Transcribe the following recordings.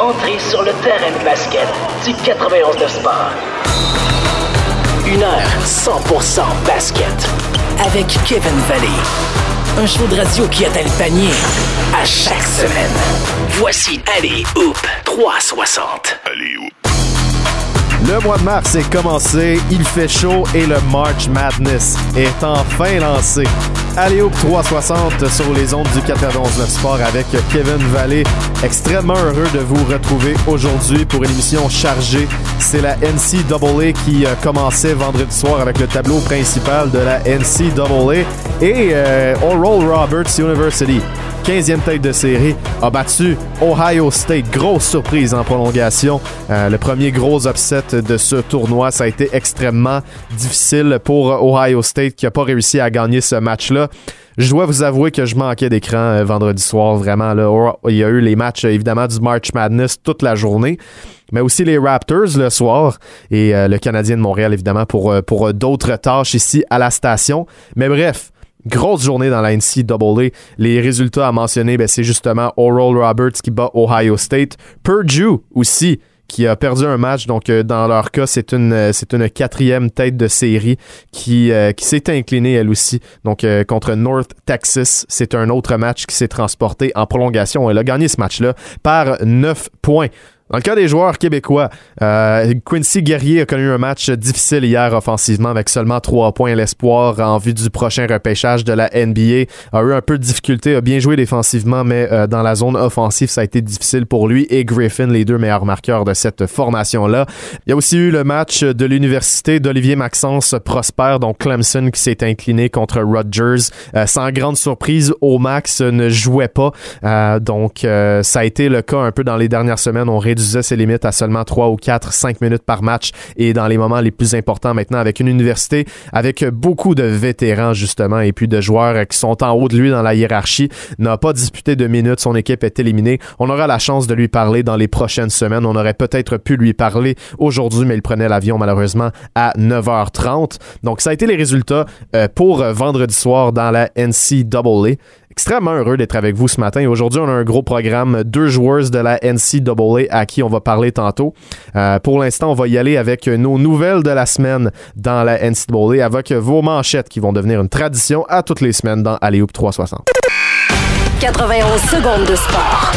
Entrez sur le terrain de basket du 91 de sport. Une heure 100% basket. Avec Kevin Valley. Un show de radio qui atteint le panier à chaque semaine. Voici Allez Hoop 360. Allez, Hoop. Le mois de mars est commencé, il fait chaud et le March Madness est enfin lancé. Allez Hoop 360 sur les ondes du 91 Sport avec Kevin Vallée. Extrêmement heureux de vous retrouver aujourd'hui pour une émission chargée. C'est la NCAA qui euh, commençait vendredi soir avec le tableau principal de la NCAA et euh, Oral Roberts University. 15e tête de série, a battu Ohio State. Grosse surprise en prolongation. Euh, le premier gros upset de ce tournoi, ça a été extrêmement difficile pour Ohio State qui n'a pas réussi à gagner ce match-là. Je dois vous avouer que je manquais d'écran euh, vendredi soir, vraiment. Là, il y a eu les matchs, euh, évidemment, du March Madness toute la journée, mais aussi les Raptors le soir et le Canadien de Montréal, évidemment, pour, pour d'autres tâches ici à la station. Mais bref, Grosse journée dans la NCAA. Les résultats à mentionner, ben, c'est justement Oral Roberts qui bat Ohio State. Purdue aussi qui a perdu un match. Donc, euh, dans leur cas, c'est une, euh, une quatrième tête de série qui, euh, qui s'est inclinée elle aussi. Donc, euh, contre North Texas, c'est un autre match qui s'est transporté en prolongation. Elle a gagné ce match-là par 9 points. Dans le cas des joueurs québécois, euh, Quincy Guerrier a connu un match difficile hier offensivement avec seulement trois points. L'espoir en vue du prochain repêchage de la NBA a eu un peu de difficulté, a bien joué défensivement, mais euh, dans la zone offensive, ça a été difficile pour lui et Griffin, les deux meilleurs marqueurs de cette formation-là. Il y a aussi eu le match de l'université d'Olivier Maxence Prosper, donc Clemson qui s'est incliné contre Rutgers. Euh, sans grande surprise, Omax ne jouait pas. Euh, donc, euh, ça a été le cas un peu dans les dernières semaines. On réduisait ses limites à seulement 3 ou 4, 5 minutes par match et dans les moments les plus importants maintenant avec une université avec beaucoup de vétérans justement et puis de joueurs qui sont en haut de lui dans la hiérarchie, n'a pas disputé de minutes, son équipe est éliminée. On aura la chance de lui parler dans les prochaines semaines. On aurait peut-être pu lui parler aujourd'hui, mais il prenait l'avion malheureusement à 9h30. Donc ça a été les résultats euh, pour vendredi soir dans la NCAA extrêmement heureux d'être avec vous ce matin. Aujourd'hui, on a un gros programme, deux joueurs de la NCAA à qui on va parler tantôt. Euh, pour l'instant, on va y aller avec nos nouvelles de la semaine dans la NCAA, avec vos manchettes qui vont devenir une tradition à toutes les semaines dans Alley-Hoop 360. 91 secondes de sport.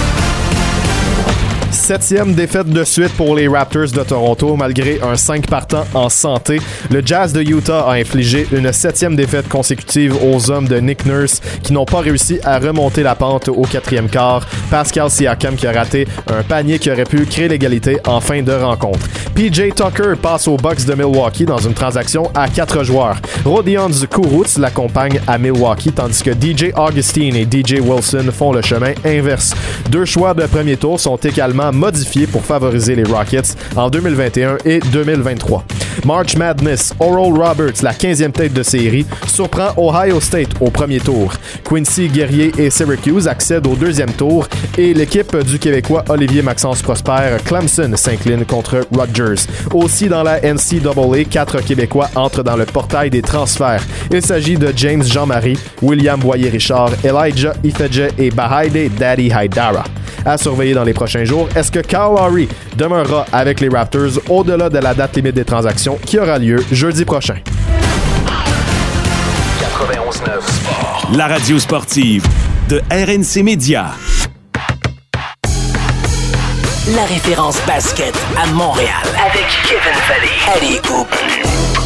Septième défaite de suite pour les Raptors de Toronto, malgré un 5 partant en santé. Le Jazz de Utah a infligé une septième défaite consécutive aux hommes de Nick Nurse qui n'ont pas réussi à remonter la pente au quatrième quart. Pascal Siakam qui a raté un panier qui aurait pu créer l'égalité en fin de rencontre. PJ Tucker passe aux Bucks de Milwaukee dans une transaction à quatre joueurs. Rodion Kurucs l'accompagne à Milwaukee, tandis que DJ Augustine et DJ Wilson font le chemin inverse. Deux choix de premier tour sont également modifiés pour favoriser les Rockets en 2021 et 2023. March Madness, Oral Roberts, la 15e tête de série, surprend Ohio State au premier tour. Quincy Guerrier et Syracuse accèdent au deuxième tour et l'équipe du Québécois Olivier Maxence Prosper, Clemson, s'incline contre Rutgers. Aussi dans la NCAA, quatre Québécois entrent dans le portail des transferts. Il s'agit de James Jean-Marie, William Boyer-Richard, Elijah Ifedje et Bahaide Daddy Haidara. À surveiller dans les prochains jours, est-ce que Kyle Lowry demeurera avec les Raptors au-delà de la date limite des transactions qui aura lieu jeudi prochain? 91.9 Sport. La radio sportive de RNC Média. La référence basket à Montréal. Avec Kevin Valley. Allez Hoop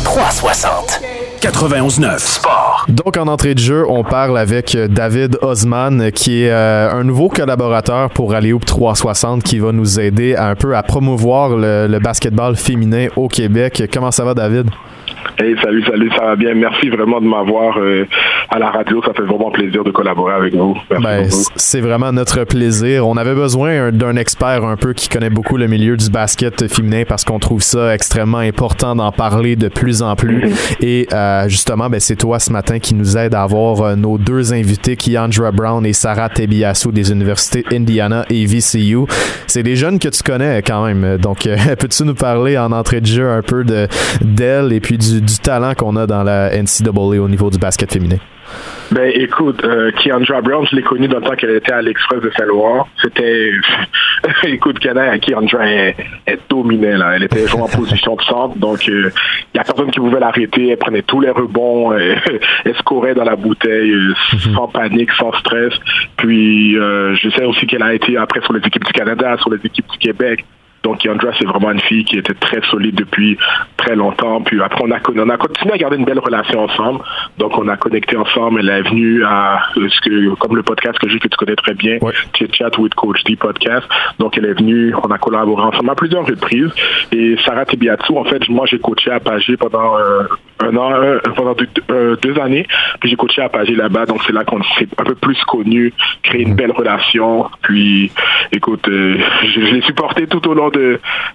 360. 91.9 Sport. Donc, en entrée de jeu, on parle avec euh, David Osman, qui est euh, un nouveau collaborateur pour Alley-Hoop 360, qui va nous aider un peu à promouvoir le, le basketball féminin au Québec. Comment ça va, David? Hey, salut, salut, ça va bien. Merci vraiment de m'avoir euh, à la radio. Ça fait vraiment plaisir de collaborer avec vous. Ben, c'est vraiment notre plaisir. On avait besoin un- d'un expert un peu qui connaît beaucoup le milieu du basket féminin parce qu'on trouve ça extrêmement important d'en parler de plus en plus. Et euh, justement, ben, c'est toi ce matin qui nous aide à avoir euh, nos deux invités, Keandra Brown et Sarah Tebiassou des universités Indiana et VCU. C'est des jeunes que tu connais quand même. Donc, euh, peux-tu nous parler en entrée de jeu un peu de d'elles et puis du, du talent qu'on a dans la NCAA au niveau du basket féminin? Ben écoute, euh, Keandra Brown, je l'ai connue dans le temps qu'elle était à l'Express de Saint-Laurent. C'était écoute, Canada, qui Andra, elle, elle dominait, là. Elle était jouée en position de centre, donc il euh, y a personne qui pouvait l'arrêter. Elle prenait tous les rebonds, elle, elle scorait dans la bouteille, mm-hmm. sans panique, sans stress. Puis, je sais aussi qu'elle a été après sur les équipes du Canada, sur les équipes du Québec. Donc Yandra, c'est vraiment une fille qui était très solide depuis très longtemps. Puis après, on a, on a continué à garder une belle relation ensemble. Donc on a connecté ensemble. Elle est venue à ce que, comme le podcast que j'ai que tu connais très bien, Chit Chat with Coach D podcast. Donc elle est venue, on a collaboré ensemble à plusieurs reprises. Et Sarah Tibiatsu, en fait, moi j'ai coaché à Pagé pendant euh, un an, euh, pendant euh, deux, années. Puis j'ai coaché à Pagé là-bas. Donc c'est là qu'on s'est un peu plus connu, créé une mm. belle relation. Puis écoute, je, je l'ai supporté tout au long de,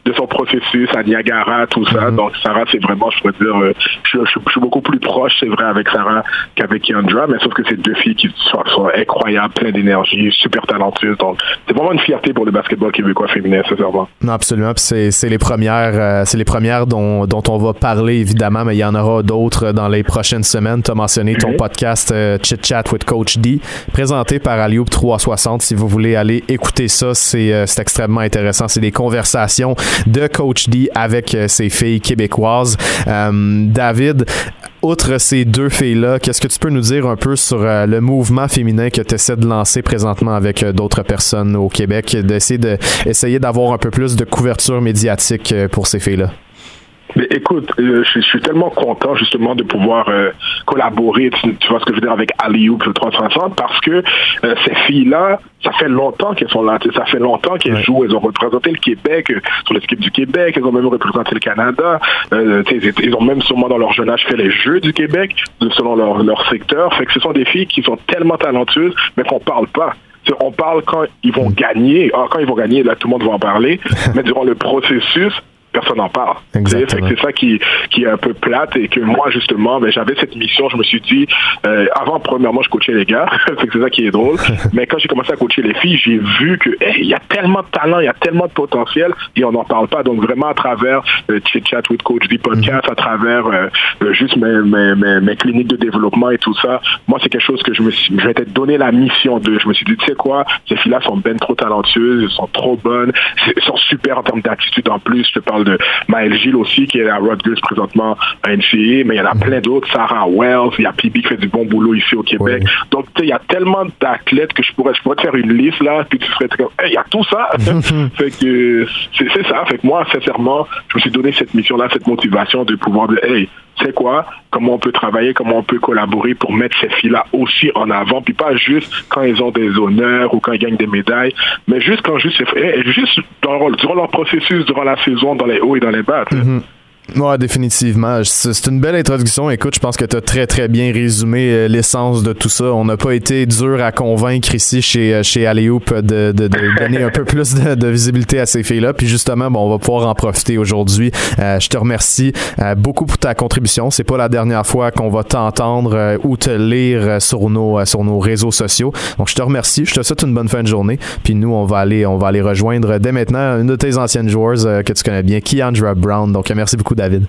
de son processus à Niagara, tout ça. Mhm. Donc, Sarah, c'est vraiment, je pourrais dire, euh, je, suis beaucoup plus proche, c'est vrai, avec Sarah qu'avec Yandra, mais sauf que c'est deux filles qui sont, incroyables, pleines d'énergie, super talentueuses. Donc, c'est vraiment une fierté pour le basketball québécois féminin, sincèrement. Non, absolument. c'est les premières, euh, c'est les premières dont, dont on va parler, évidemment, mais il y en aura d'autres dans les prochaines semaines. Tu as mentionné ton mhm. podcast euh, Chit Chat with Coach D, présenté par Alioub 360. Si vous voulez aller écouter ça, c'est extrêmement intéressant. C'est des conversations de Coach D avec euh, ses filles québécoises. Euh, David, outre ces deux filles-là, qu'est-ce que tu peux nous dire un peu sur euh, le mouvement féminin que tu essaies de lancer présentement avec d'autres personnes au Québec, d'essayer de, essayer d'avoir un peu plus de couverture médiatique pour ces filles-là? Mais écoute, euh, je, suis tellement content justement de pouvoir euh, collaborer, tu, vois ce que je veux dire, avec Aliou le 360 parce que euh, ces filles-là, ça fait longtemps qu'elles sont là, ça fait longtemps qu'elles jouent, elles ont représenté le Québec sur l'équipe du Québec, elles ont même représenté le Canada, ils, ont même sûrement dans leur jeune âge fait les Jeux du Québec selon leur, leur secteur. Fait que ce sont des filles qui sont tellement talentueuses, mais qu'on parle pas on parle quand ils vont gagner. Ah, quand ils vont gagner, là, tout le monde va en parler. mais durant le processus, personne n'en parle. C'est ça qui, qui est un peu plate et que moi, justement, ben, j'avais cette mission, je me suis dit, euh, avant, premièrement, je coachais les gars, c'est ça qui est drôle, mais quand j'ai commencé à coacher les filles, j'ai vu que il y a tellement de talent, il y a tellement de potentiel et on n'en parle pas. Donc vraiment à travers euh, Chit Chat with Coach D podcast, à travers euh, euh, juste mes, mes, mes, cliniques de développement et tout ça, moi, c'est quelque chose que je me suis, je m'étais donné la mission de. Je me suis dit, tu sais quoi, ces filles-là sont ben trop talentueuses, elles sont trop bonnes, elles sont super en termes d'attitude en plus. Je te parle de Maël Gilles aussi, qui est à Rutgers présentement à NCA, mais il y en a plein d'autres, Sarah Wells, il y a PB qui fait du bon boulot ici au Québec. Donc, il y a tellement d'athlètes que je pourrais, je pourrais te faire une liste là, puis tu serais comme, il y a tout ça. fait que c'est ça. Fait que moi, sincèrement, je me suis donné cette mission-là, cette motivation de pouvoir dire, hey, c'est quoi, comment on peut travailler, comment on peut collaborer pour mettre ces filles-là aussi en avant, puis pas juste quand ils ont des honneurs ou quand ils gagnent des médailles, mais juste quand juste, juste durant leur processus, durant la saison, dans les hauts et dans les bas. Mm-hmm. Ouais, définitivement. C'est une belle introduction. Écoute, je pense que tu as très très bien résumé euh, l'essence de tout ça. On n'a pas été dur à convaincre ici chez euh, chez Aléoup de, de, de donner un peu plus de, visibilité à ces filles-là. Puis justement, bon, on va pouvoir en profiter aujourd'hui. Euh, je te remercie beaucoup pour ta contribution. C'est pas la dernière fois qu'on va t'entendre ou te lire sur nos sur nos réseaux sociaux. Donc je te remercie. Je te souhaite une bonne fin de journée. Puis nous, on va aller on va aller rejoindre dès maintenant une de tes anciennes joueuses que tu connais bien, Keandra Brown. Donc merci beaucoup David.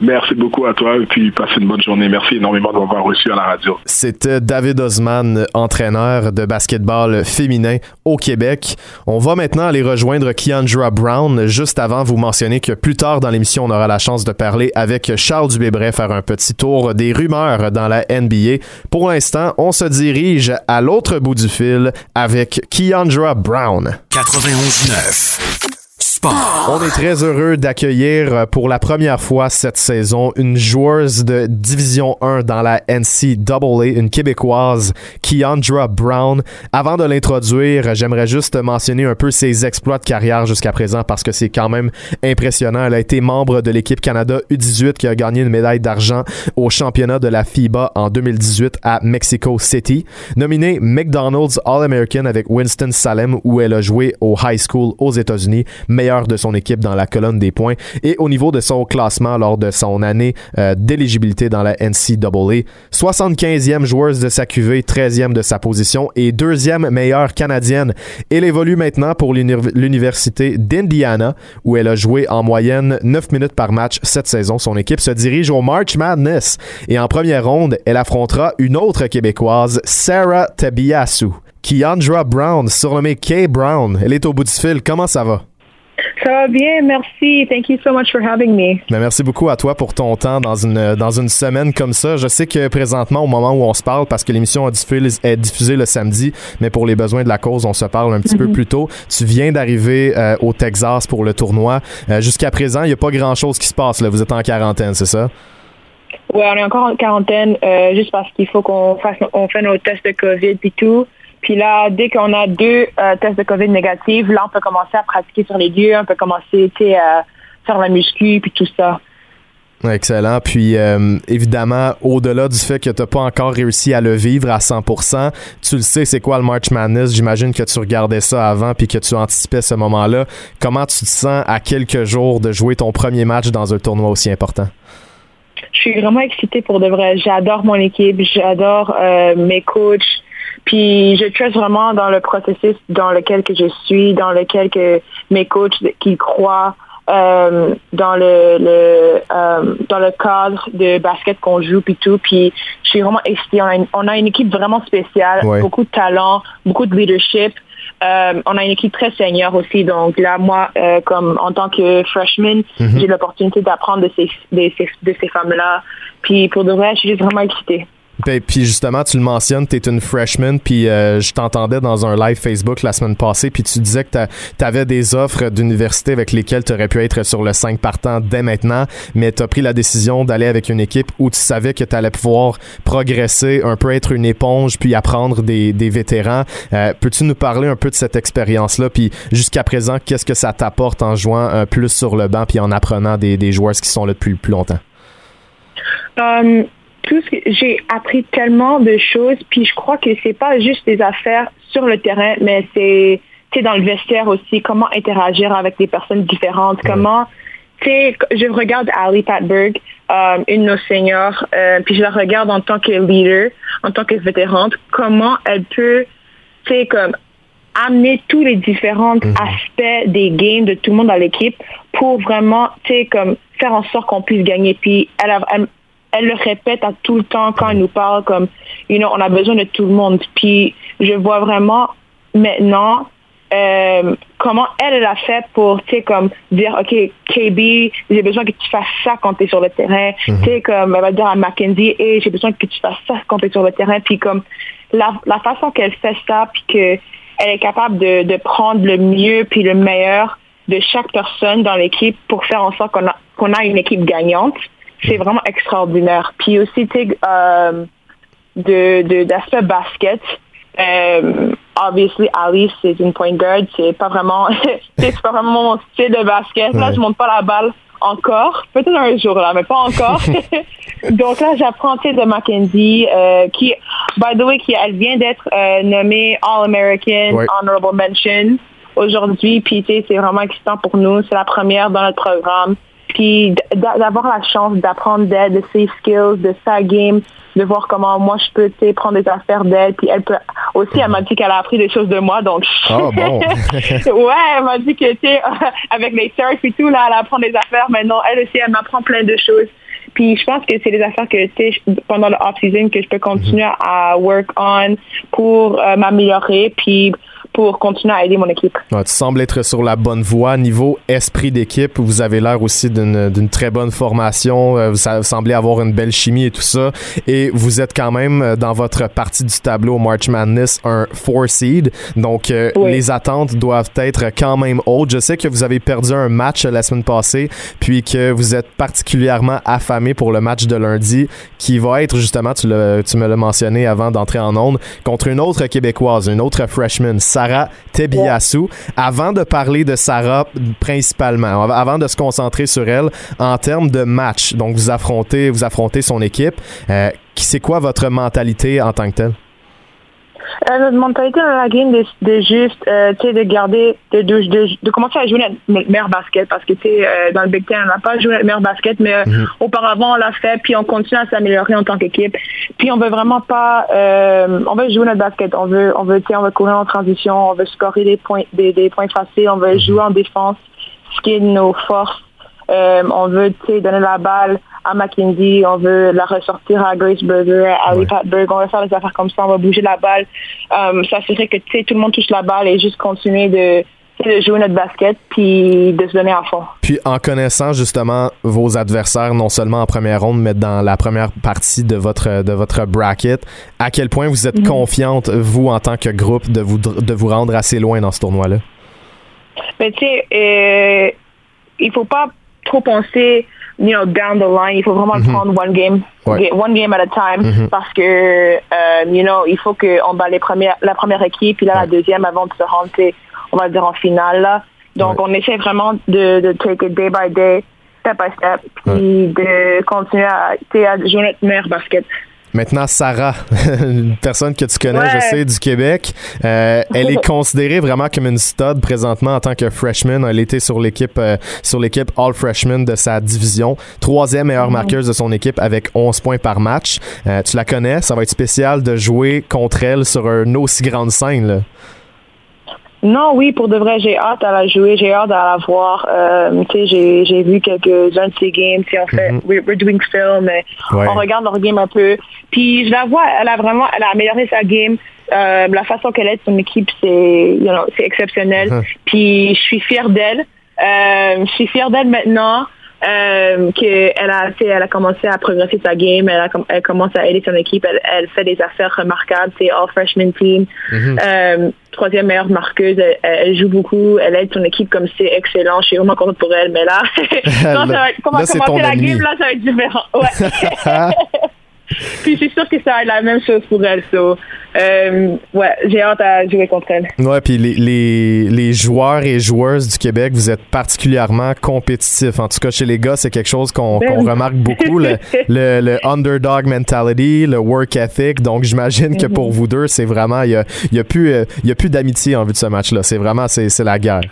Merci beaucoup à toi et puis passe une bonne journée. Merci énormément de m'avoir reçu à la radio. C'était David Osman, entraîneur de basketball féminin au Québec. On va maintenant aller rejoindre Keandra Brown. Juste avant, vous mentionner que plus tard dans l'émission, on aura la chance de parler avec Charles Dubébret, faire un petit tour des rumeurs dans la NBA. Pour l'instant, on se dirige à l'autre bout du fil avec Keandra Brown. 91.9 on est très heureux d'accueillir euh, pour la première fois cette saison une joueuse de Division 1 dans la NCAA, une Québécoise, Keandra Brown. Avant de l'introduire, j'aimerais juste mentionner un peu ses exploits de carrière jusqu'à présent parce que c'est quand même impressionnant. Elle a été membre de l'équipe Canada U18 qui a gagné une médaille d'argent au championnat de la FIBA en 2018 à Mexico City. Nominée McDonald's All-American avec Winston Salem où elle a joué au high school aux États-Unis, meilleure de son équipe dans la colonne des points. Et au niveau de son classement lors de son année euh, d'éligibilité dans la NCAA, 75e joueuse de sa QV, 13e de sa position et deuxième meilleure canadienne. Elle évolue maintenant pour l'université d'Indiana où elle a joué en moyenne 9 minutes par match cette saison. Son équipe se dirige au March Madness et en première ronde, elle affrontera une autre québécoise, Sarah Tabiasu. Keandra Brown, surnommée Kay Brown. Elle est au bout du fil. Comment ça va? Ça va bien, merci. Thank you so much for having me. Ben, merci beaucoup à toi pour ton temps dans une, dans une semaine comme ça. Je sais que présentement, au moment où on se parle, parce que l'émission est diffusée le samedi, mais pour les besoins de la cause, on se parle un petit peu mhm. plus tôt. Tu viens d'arriver euh, au Texas pour le tournoi. Euh, jusqu'à présent, il n'y a pas grand-chose qui se passe. Là. Vous êtes en quarantaine, c'est ça? Oui, on est encore en quarantaine euh, juste parce qu'il faut qu'on fasse on fait nos tests de COVID et tout. Puis là, dès qu'on a deux euh, tests de COVID négatifs, là, on peut commencer à pratiquer sur les lieux, on peut commencer à faire la muscu, puis tout ça. Excellent. Puis euh, évidemment, au-delà du fait que tu n'as pas encore réussi à le vivre à 100%, tu le sais, c'est quoi le March Madness? J'imagine que tu regardais ça avant puis que tu anticipais ce moment-là. Comment tu te sens à quelques jours de jouer ton premier match dans un tournoi aussi important? Je suis vraiment excitée pour de vrai. J'adore mon équipe, j'adore euh, mes coachs. Puis je trust vraiment dans le processus dans lequel que je suis, dans lequel que mes coachs qui croient euh, dans le, le euh, dans le cadre de basket qu'on joue puis tout. Puis je suis vraiment excitée. On a une, on a une équipe vraiment spéciale, beaucoup de talent, beaucoup de leadership. Euh, on a une équipe très senior aussi. Donc là, moi, euh, comme en tant que freshman, mhm. j'ai l'opportunité d'apprendre de ces, de ces, de ces femmes-là. Puis pour de vrai, je suis juste vraiment excitée. Ben, puis justement, tu le mentionnes, tu es une freshman, puis euh, je t'entendais dans un live Facebook la semaine passée, puis tu disais que tu avais des offres d'université avec lesquelles tu aurais pu être sur le 5 partant dès maintenant, mais tu as pris la décision d'aller avec une équipe où tu savais que tu allais pouvoir progresser, un peu être une éponge, puis apprendre des, des vétérans. Euh, peux-tu nous parler un peu de cette expérience-là, puis jusqu'à présent, qu'est-ce que ça t'apporte en jouant un plus sur le banc, puis en apprenant des, des joueurs qui sont là depuis plus longtemps? Um tout ce que j'ai appris tellement de choses, puis je crois que c'est pas juste des affaires sur le terrain, mais c'est dans le vestiaire aussi, comment interagir avec des personnes différentes, comment, je regarde Ali Patberg, euh, une de nos seniors, euh, puis je la regarde en tant que leader, en tant que vétérante, comment elle peut, comme amener tous les différents mhm. aspects des games de tout le monde dans l'équipe pour vraiment, comme faire en sorte qu'on puisse gagner. Puis elle, elle, elle le répète à tout le temps quand elle nous parle comme, you know, on a besoin de tout le monde. Puis je vois vraiment maintenant euh, comment elle, l'a fait pour, tu sais, comme dire, OK, KB, j'ai besoin que tu fasses ça quand tu es sur le terrain. Mhm. Tu sais, comme elle va dire à Mackenzie, hey, j'ai besoin que tu fasses ça quand tu es sur le terrain. Puis comme la, façon qu'elle fait ça, puis qu'elle est capable de, de prendre le mieux puis le meilleur de chaque personne dans l'équipe pour faire en sorte qu'on a, qu'on a une équipe gagnante c'est vraiment extraordinaire. Puis aussi, tu sais, euh, de, d'aspect basket, euh, obviously, Alice, c'est une point guard. C'est pas vraiment, c'est pas vraiment mon style de basket. Là, je monte pas la balle encore. Peut-être un jour, là, mais pas encore. Donc là, j'apprends, tu sais, de Mackenzie, euh, qui, by the way, qui, elle vient d'être euh, nommée All-American Honorable Mention aujourd'hui. Puis, tu sais, c'est vraiment excitant pour nous. C'est la première dans notre programme. Puis d'avoir la chance d'apprendre d'elle, de ses skills, de sa game, de voir comment moi je peux prendre des affaires d'elle. Puis elle peut aussi, elle m'a dit qu'elle a appris des choses de moi. Donc, oh, bon. ouais, elle m'a dit que tu sais, avec les surf et tout, là, elle apprend des affaires. Mais non, elle aussi, elle m'apprend plein de choses. Puis je pense que c'est des affaires que tu sais pendant le off season que je peux continuer à work on pour euh, m'améliorer. Puis pour continuer à aider mon équipe. tu sembles être sur la bonne voie. Niveau esprit d'équipe, vous avez l'air aussi d'une très bonne formation. Euh, vous semblez avoir une belle chimie et tout ça. Et vous êtes quand même euh, dans votre partie du tableau March Madness un four seed. Donc euh, les attentes doivent être quand même hautes. Je sais que vous avez perdu un match la semaine passée, puis que vous êtes particulièrement affamé pour le match de lundi, qui va être justement, tu, tu me l'as mentionné avant d'entrer en onde, contre une autre québécoise, une autre freshman, Sarah Tebiasu. Avant de parler de Sarah principalement, avant de se concentrer sur elle en termes de match, donc vous affrontez, vous affrontez son équipe. Euh, c'est quoi votre mentalité en tant que telle? Euh, notre mentalité dans la game de, de juste, euh, tu sais, de garder, de, de, de, commencer à jouer notre meilleur basket parce que, tu sais, euh, dans le Big Ten, on n'a pas joué notre meilleur basket, mais euh, mhm. auparavant, on l'a fait, puis on continue à s'améliorer en tant qu'équipe. Puis on veut vraiment pas, on veut jouer notre basket, on veut, on veut, tu sais, on veut courir en transition, on veut scorer des points, des, des points faciles, on veut mhm. jouer en défense, ce qui est nos forces. on veut, tu sais, donner la balle à McKinsey, on veut la ressortir à Grace Burger, à Ali Patberg, on va faire des affaires comme ça, on va bouger la balle, euh, s'assurer que tout le monde touche la balle et juste continuer de de jouer notre basket puis de se donner à fond. Puis en connaissant justement vos adversaires, non seulement en première ronde, mais dans la première partie de votre de votre bracket, à quel point vous êtes mhm. confiante, vous, en tant que groupe, de vous, de vous rendre assez loin dans ce tournoi-là? Mais tu sais, euh, il faut pas trop penser you know, down the line. Il faut vraiment mhm. prendre one game, one game at a time, mhm. parce que, euh, you know, il faut qu'on bat les premières, la première équipe, puis là, la deuxième avant de se rendre, on va dire, en finale. Donc, on essaie vraiment de, de take it day by day, step by step, puis de continuer à, à jouer notre meilleur basket. Maintenant, Sarah, une personne que tu connais, je sais, du Québec, euh, elle est considérée vraiment comme une stud présentement en tant que freshman. Elle était sur l'équipe euh, sur l'équipe All Freshman de sa division, troisième meilleure mm-hmm. marqueuse de son équipe avec 11 points par match. Euh, tu la connais, ça va être spécial de jouer contre elle sur une aussi grande scène. Là. Non, oui, pour de vrai, j'ai hâte à la jouer, j'ai hâte à la voir. Euh, tu sais, j'ai vu quelques-uns de ses games, si on fait, mm -hmm. we're, doing film, on regarde leur game un peu. Puis je la vois, elle a vraiment, elle a amélioré sa game. Euh, la façon qu'elle est son équipe, c'est, you know, c'est exceptionnel. Uh-huh. Puis je suis fière d'elle. Euh, je suis fière d'elle maintenant euh, qu'elle a, elle a commencé à progresser sa game, elle, a, elle commence à aider son équipe, elle, fait des affaires remarquables, c'est all freshman team, mm-hmm. euh, troisième meilleure marqueuse, elle, joue beaucoup, elle aide son équipe comme c'est excellent, je suis vraiment contente pour elle, mais là, quand ça va, commencer la game, là, ça va être différent. Ouais. Puis je suis sûre que ça va être la même chose pour elle. So, euh, ouais, j'ai hâte à jouer contre elle. Ouais, puis les, les, les, joueurs et joueuses du Québec, vous êtes particulièrement compétitifs. En tout cas, chez les gars, c'est quelque chose qu'on ben remarque beaucoup. le, le, underdog mentality, le work ethic. Donc, j'imagine que pour mhm. vous deux, c'est vraiment, il n'y a, y a plus, euh, y a plus d'amitié en vue de ce match-là. C'est vraiment, c'est la guerre.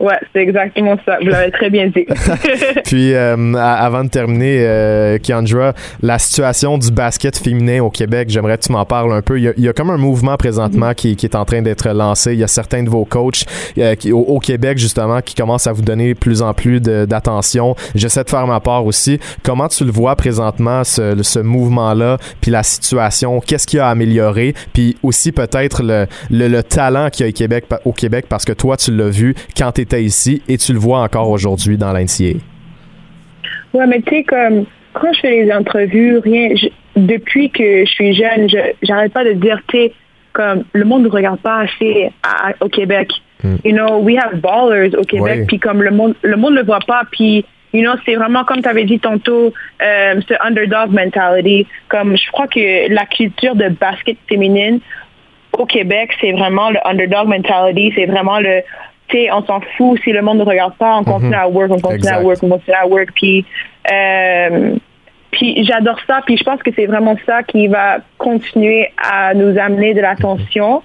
Ouais, c'est exactement ça. Vous l'avez très bien dit. Puis, euh, avant de terminer, euh, Kiandra, la situation du basket féminin au Québec, j'aimerais que tu m'en parles un peu. Il y, a, comme un mouvement présentement qui, qui, est en train d'être lancé. Il y a certains de vos coachs euh, qui, au, Québec, justement, qui commencent à vous donner plus en plus d'attention. J'essaie de faire ma part aussi. Comment tu le vois présentement, ce, ce mouvement-là, puis la situation? Qu'est-ce qui a amélioré? Puis aussi, peut-être, le, le, le talent qu'il y a au Québec, au Québec, parce que toi, tu l'as vu quand tu ici et tu le vois encore aujourd'hui dans l'NCA. Ouais, mais tu sais, comme quand je fais les entrevues, rien, depuis que je suis jeune, je j'arrête pas de dire, tu comme le monde ne regarde pas assez au Québec. Hmm. You know, we have ballers au Québec, puis comme le monde le monde le voit pas, puis you know, c'est vraiment comme tu avais dit tantôt, euh, ce underdog mentality. Comme je crois que la culture de basket féminine au Québec, c'est vraiment le underdog mentality, c'est vraiment le on s'en fout si le monde ne regarde pas, on continue mhm. à work, on continue à work, on continue à work. Puis, euh, puis j'adore ça. Puis je pense que c'est vraiment ça qui va continuer à nous amener de l'attention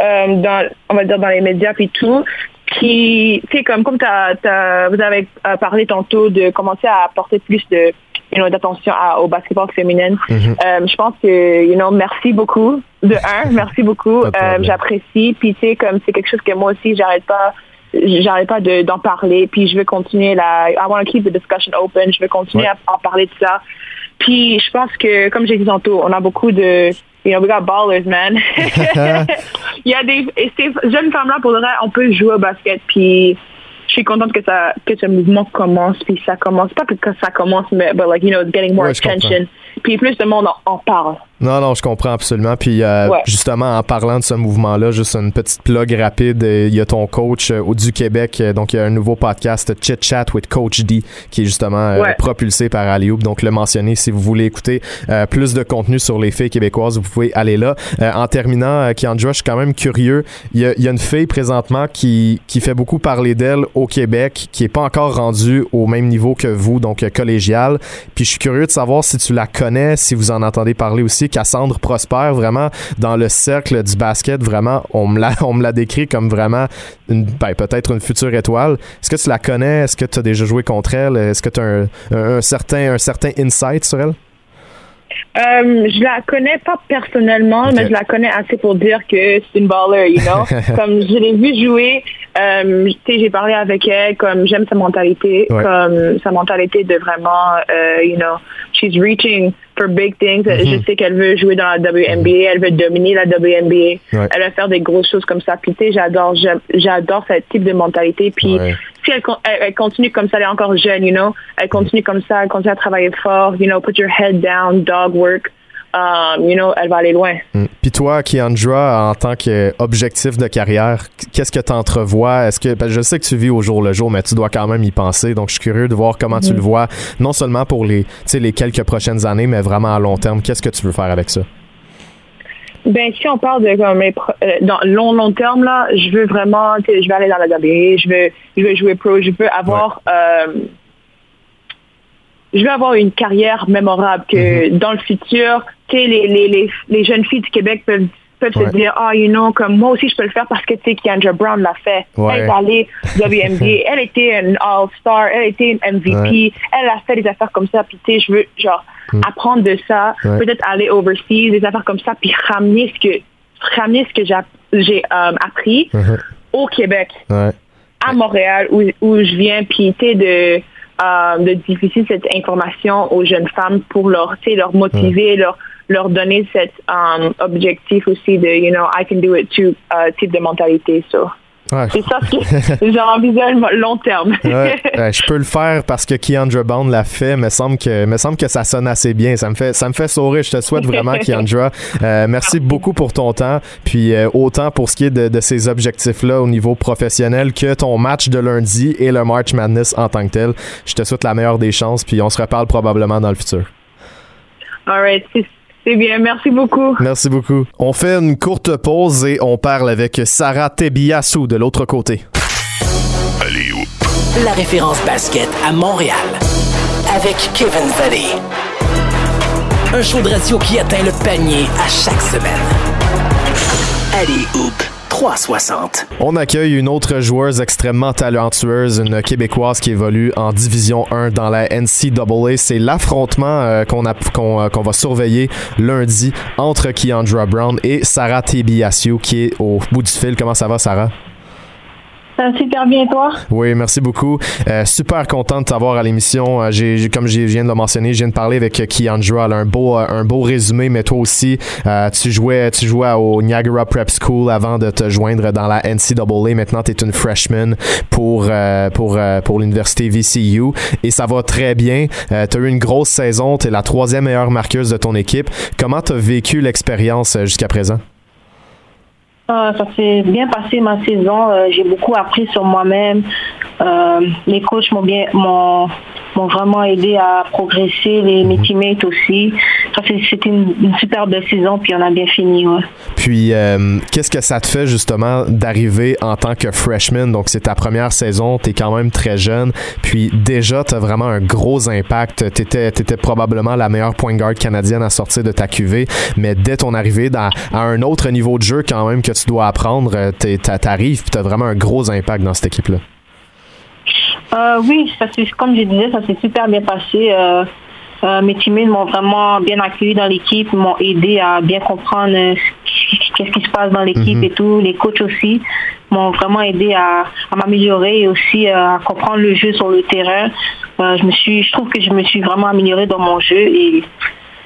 euh, dans, on va dire dans les médias puis tout. Qui, tu sais, comme comme vous avez euh, parlé tantôt de commencer à apporter plus de d'attention au basketball féminin. Mhm. euh, je pense que, you know, merci beaucoup. De un, merci beaucoup. Euh, J'apprécie. Puis, tu sais, comme c'est quelque chose que moi aussi, j'arrête pas j'arrête pas d'en parler. Puis, je veux continuer la... I want to keep the discussion open. Je veux continuer à en parler de ça. Puis, je pense que, comme j'ai dit tantôt, on a beaucoup de... You know, we got ballers, man. Il y a des... Et ces jeunes femmes-là, pour le reste, on peut jouer au basket. Puis je suis contente que ça que ce mouvement commence puis ça commence. Pas que ça commence mais but like you know getting more attention puis plus de monde en parle non, non, je comprends absolument. Puis euh, justement, en parlant de ce mouvement-là, juste une petite plug rapide. Euh, il y a ton coach euh, du Québec, donc il y a un nouveau podcast Chit Chat with Coach D qui est justement propulsé par Alioup. Donc le mentionner si vous voulez écouter plus de contenu sur les filles québécoises, vous pouvez aller là. en terminant, Kiandra, je suis quand même curieux. Il y, a, il y a une fille présentement qui, qui fait beaucoup parler d'elle au Québec, qui est pas encore rendue au même niveau que vous, donc collégial. Puis je suis curieux de savoir si tu la connais, si vous en entendez parler aussi Cassandre Prosper, vraiment dans le cercle du basket, vraiment, on me l'a, décrit comme vraiment ben, peut-être une future étoile. Est-ce que tu la connais? Est-ce que tu as déjà joué contre elle? Est-ce que tu as un certain insight sur elle? Euh, je la connais pas personnellement, mais je la connais assez pour dire que c'est une baller, you know. comme je l'ai vu jouer, euh, j'ai parlé avec elle, comme j'aime sa mentalité, comme sa mentalité de vraiment, euh, you know, she's reaching for big things. Je mm-hmm. sais qu'elle veut jouer dans la WNBA, elle veut dominer la WNBA, elle veut faire des grosses choses comme ça. Puis tu sais, j'adore, j'adore ce type de mentalité. Puis si elle, elle, continue comme ça, elle est encore jeune, you know, elle continue comme ça, elle continue à travailler fort, you know, put your head down, dog work. Um, you know, elle va aller loin. Mm. Puis toi, Kiandra, en tant qu'objectif de carrière, qu'est-ce que tu entrevois? Est-ce que je sais que tu vis au jour le jour, mais tu dois quand même y penser. Donc, je suis curieux de voir comment tu le mm-hmm. vois, non seulement pour les, les quelques prochaines années, mais vraiment à long terme. Qu'est-ce que tu veux faire avec ça? Ben, si on parle de comme, euh, dans long, long terme, là, je veux vraiment, je vais aller dans la WWE, je veux, je veux jouer pro, je veux avoir, euh, je veux avoir une carrière mémorable que mm-hmm. dans le futur, les, les, les, les, jeunes filles du Québec peuvent peuvent se dire, ah, you know, comme moi aussi je peux le faire parce que tu sais Kiandra Brown l'a fait. Elle est allée WNBA, elle était une All-Star, elle était une MVP, elle a fait des affaires comme ça, puis tu sais, je veux, genre, mm. apprendre de ça, peut-être aller overseas, des affaires comme ça, puis ramener ce que, ramener ce que j'ai euh, appris uh-huh. au Québec, à Montréal, où, où je viens, puis tu sais, de, euh, de diffuser cette information aux jeunes femmes pour leur, leur motiver, leur leur donner cet um, objectif aussi de, you know, I can do it too, uh, type de mentalité. So. C'est ça que j'envisage long terme. je peux le faire parce que Keandra Bond l'a fait. Me semble que me semble que ça sonne assez bien. Ça me fait ça me fait sourire. Je te souhaite vraiment Keandra. Euh, merci beaucoup pour ton temps. Puis euh, autant pour ce qui est de, de ces objectifs là au niveau professionnel que ton match de lundi et le March Madness en tant que tel. Je te souhaite la meilleure des chances. Puis on se reparle probablement dans le futur. All right. C'est bien, merci beaucoup. Merci beaucoup. On fait une courte pause et on parle avec Sarah Tebiassou de l'autre côté. Allez, La référence basket à Montréal. Avec Kevin Valley. Un show de radio qui atteint le panier à chaque semaine. Allez, Hoop. 360. On accueille une autre joueuse extrêmement talentueuse, une Québécoise qui évolue en Division 1 dans la NCAA. C'est l'affrontement euh, qu'on euh, qu'on va surveiller lundi entre Keandra Brown et Sarah Tebiasio qui est au bout du fil. Comment ça va, Sarah? Super bien, toi? Oui, merci beaucoup. Euh, super content de t'avoir à l'émission. Euh, j'ai, comme je viens de le mentionner, je viens de parler avec Kiandra. Elle a un beau, euh, un beau résumé, mais toi aussi, tu jouais, tu jouais au Niagara Prep School avant de te joindre dans la NCAA. Maintenant, tu es une freshman pour, pour, pour l'université VCU et ça va très bien. tu as eu une grosse saison. Tu es la troisième meilleure marqueuse de ton équipe. Comment tu as vécu l'expérience jusqu'à présent? Ah, ça s'est bien passé ma saison. Euh, j'ai beaucoup appris sur moi-même. Euh, les coachs m'ont bien m'ont vraiment aidé à progresser, les, mes mhm. teammates aussi. C'était une, une, super belle saison, puis on a bien fini. Puis, euh, qu'est-ce que ça te fait justement d'arriver en tant que freshman? Donc, c'est ta première saison, tu es quand même très jeune, puis déjà, tu as vraiment un gros impact. Tu étais, étais, probablement la meilleure point guard canadienne à sortir de ta QV, mais dès ton arrivée dans, à un autre niveau de jeu quand même que tu dois apprendre, euh, tu arrives, puis tu as vraiment un gros impact dans cette équipe-là. Euh, oui, ça, comme je disais, ça s'est super bien passé. Euh, euh, mes teammates m'ont vraiment bien accueilli dans l'équipe, m'ont aidé à bien comprendre qu'est-ce qui se passe dans l'équipe mhm. et tout. Les coachs aussi m'ont vraiment aidé à, m'améliorer et aussi à comprendre le jeu sur le terrain. je me suis, je trouve que je me suis vraiment améliorée dans mon jeu et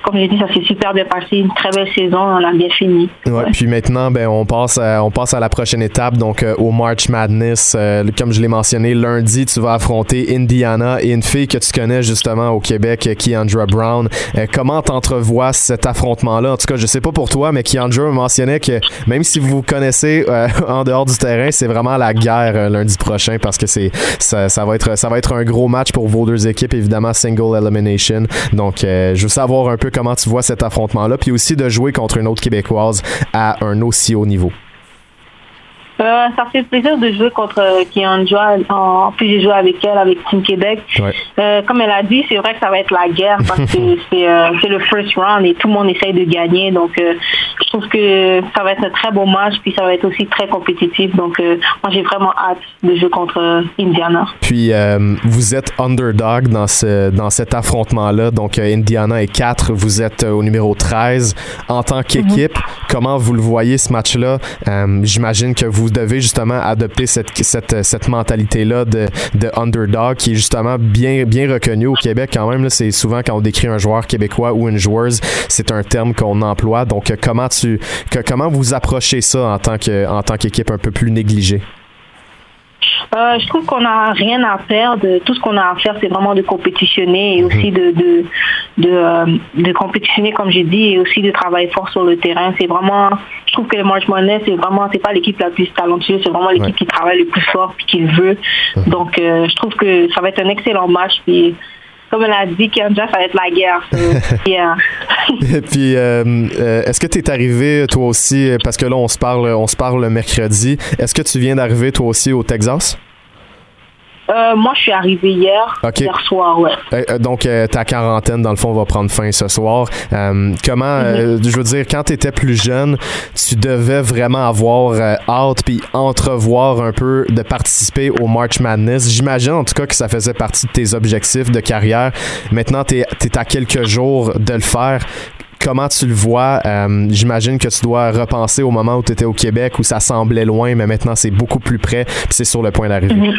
comme j'ai dit, ça s'est super bien passé. Une très belle saison. On a bien fini. Ouais, Puis maintenant, ben, on, passe à, on passe à la prochaine étape, donc euh, au March Madness. Euh, comme je l'ai mentionné, lundi, tu vas affronter Indiana et une fille que tu connais justement au Québec, Keandra Brown. Euh, comment t'entrevois cet affrontement-là? En tout cas, je sais pas pour toi, mais Keandra mentionnait que même si vous vous connaissez en dehors du terrain, c'est vraiment la guerre lundi prochain parce que c'est ça, ça, va être, ça va être un gros match pour vos deux équipes, évidemment, single elimination. Donc, je veux savoir un peu comment tu vois cet affrontement-là, puis aussi de jouer contre une autre Québécoise à un aussi haut niveau. Euh, ça fait plaisir de jouer contre euh, Kiandra. En plus, j'ai joué avec elle, avec Team Québec. Euh, comme elle a dit, c'est vrai que ça va être la guerre parce que c'est le first round et tout le monde essaye de gagner. Donc, je trouve que ça va être un très beau match, puis ça va être aussi très compétitif. Donc, moi, j'ai vraiment hâte de jouer contre Indiana. Puis, vous êtes underdog dans, ce, dans cet affrontement-là. Donc, Indiana est 4, vous êtes au numéro 13. En tant qu'équipe, mhm. comment vous le voyez ce match-là? J'imagine que vous devez justement adopter cette, cette, cette mentalité-là de, de, underdog qui est justement bien, bien reconnue au Québec quand même. C'est souvent quand on décrit un joueur québécois ou une joueuse, c'est un terme qu'on emploie. Donc, comment tu, comment vous approchez ça en tant que, en tant qu'équipe un peu plus négligée? Euh, je trouve qu'on n'a rien à perdre. Tout ce qu'on a à faire, c'est vraiment de compétitionner et mhm. aussi de de, de, euh, de compétitionner, comme j'ai dit, et aussi de travailler fort sur le terrain. C'est vraiment, je trouve que le March Money, c'est vraiment, c'est pas l'équipe la plus talentueuse, c'est vraiment l'équipe qui travaille le plus fort et qui le veut. Mhm. Donc, euh, je trouve que ça va être un excellent match. Puis, comme elle a dit, Kendra, ça va être la guerre. Et puis, euh, euh, est-ce que tu es arrivé toi aussi, parce que là, on se parle, on se parle le mercredi, est-ce que tu viens d'arriver toi aussi au Texas? Euh, moi, je suis arrivé hier, hier soir, ouais. Euh, euh, donc, ta quarantaine, dans le fond, va prendre fin ce soir. comment, mhm. je veux dire, quand tu étais plus jeune, tu devais vraiment avoir hâte puis entrevoir un peu de participer au March Madness. J'imagine, en tout cas, que ça faisait partie de tes objectifs de carrière. Maintenant, tu es, à quelques jours de le faire comment tu le vois? J'imagine que tu dois repenser au moment où tu étais au Québec, où ça semblait loin, mais maintenant c'est beaucoup plus près, puis c'est sur le point d'arriver. Mhm.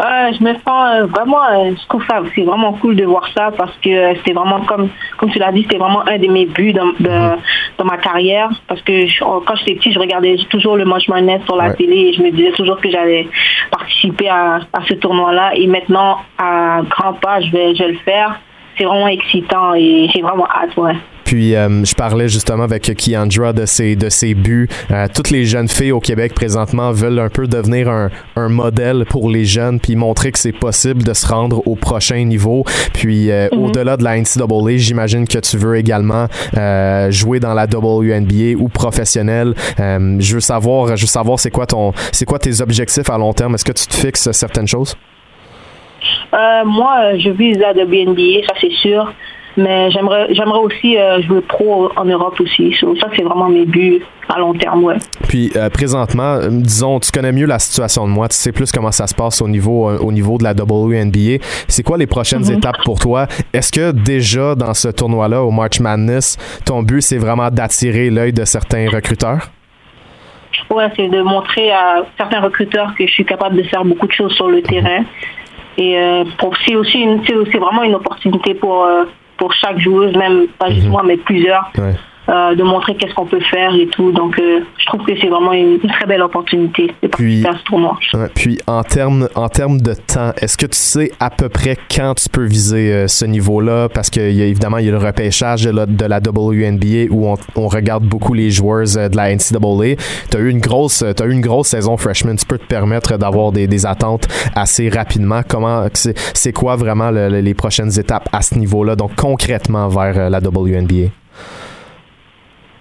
Euh, je me sens euh, vraiment, euh, je trouve ça, c'est vraiment cool de voir ça parce que c'est vraiment comme, comme tu l'as dit, c'était vraiment un de mes buts dans, mhm. dans ma carrière parce que quand j'étais petit, je regardais toujours le Manche Net sur la télé et je me disais toujours que j'allais participer à, à ce tournoi-là et maintenant à grand pas, je vais, je vais le faire. C'est vraiment excitant et j'ai vraiment hâte, ouais. Puis euh, je parlais justement avec Kiandra de ses, de ses buts. Euh, toutes les jeunes filles au Québec présentement veulent un peu devenir un, un modèle pour les jeunes, puis montrer que c'est possible de se rendre au prochain niveau. Puis euh, mhm. au-delà de la NCAA, j'imagine que tu veux également jouer dans la WNBA ou professionnel. je veux savoir, je veux savoir c'est quoi ton, c'est quoi tes objectifs à long terme? Est-ce que tu te fixes certaines choses? moi, je vise la WNBA, ça c'est sûr. Mais j'aimerais j'aimerais aussi euh, jouer pro en Europe aussi. ça, c'est vraiment mes buts à long terme, ouais. Puis euh, présentement, euh, disons, tu connais mieux la situation de moi, tu sais plus comment ça se passe au niveau, au niveau de la WNBA. C'est quoi les prochaines mhm. étapes pour toi? Est-ce que déjà dans ce tournoi-là, au March Madness, ton but, c'est vraiment d'attirer l'œil de certains recruteurs? Ouais, c'est de montrer à certains recruteurs que je suis capable de faire beaucoup de choses sur le terrain. Et c'est aussi, c'est vraiment une opportunité pour pour chaque joueuse, même pas juste mhm. moi, mais plusieurs. Euh, de montrer qu'est-ce qu'on peut faire et tout. Donc, euh, je trouve que c'est vraiment une, très belle opportunité de puis, ce tournoi. puis, en termes en termes de temps, est-ce que tu sais à peu près quand tu peux viser euh, ce niveau-là? Parce que y a, évidemment, il y a le repêchage de la, de la WNBA où on, on, regarde beaucoup les joueurs de la NCAA. Tu as eu une grosse as eu une grosse saison freshman. Tu peux te permettre d'avoir des, des, attentes assez rapidement. Comment c'est quoi vraiment les prochaines étapes à ce niveau-là? Donc, concrètement vers la WNBA?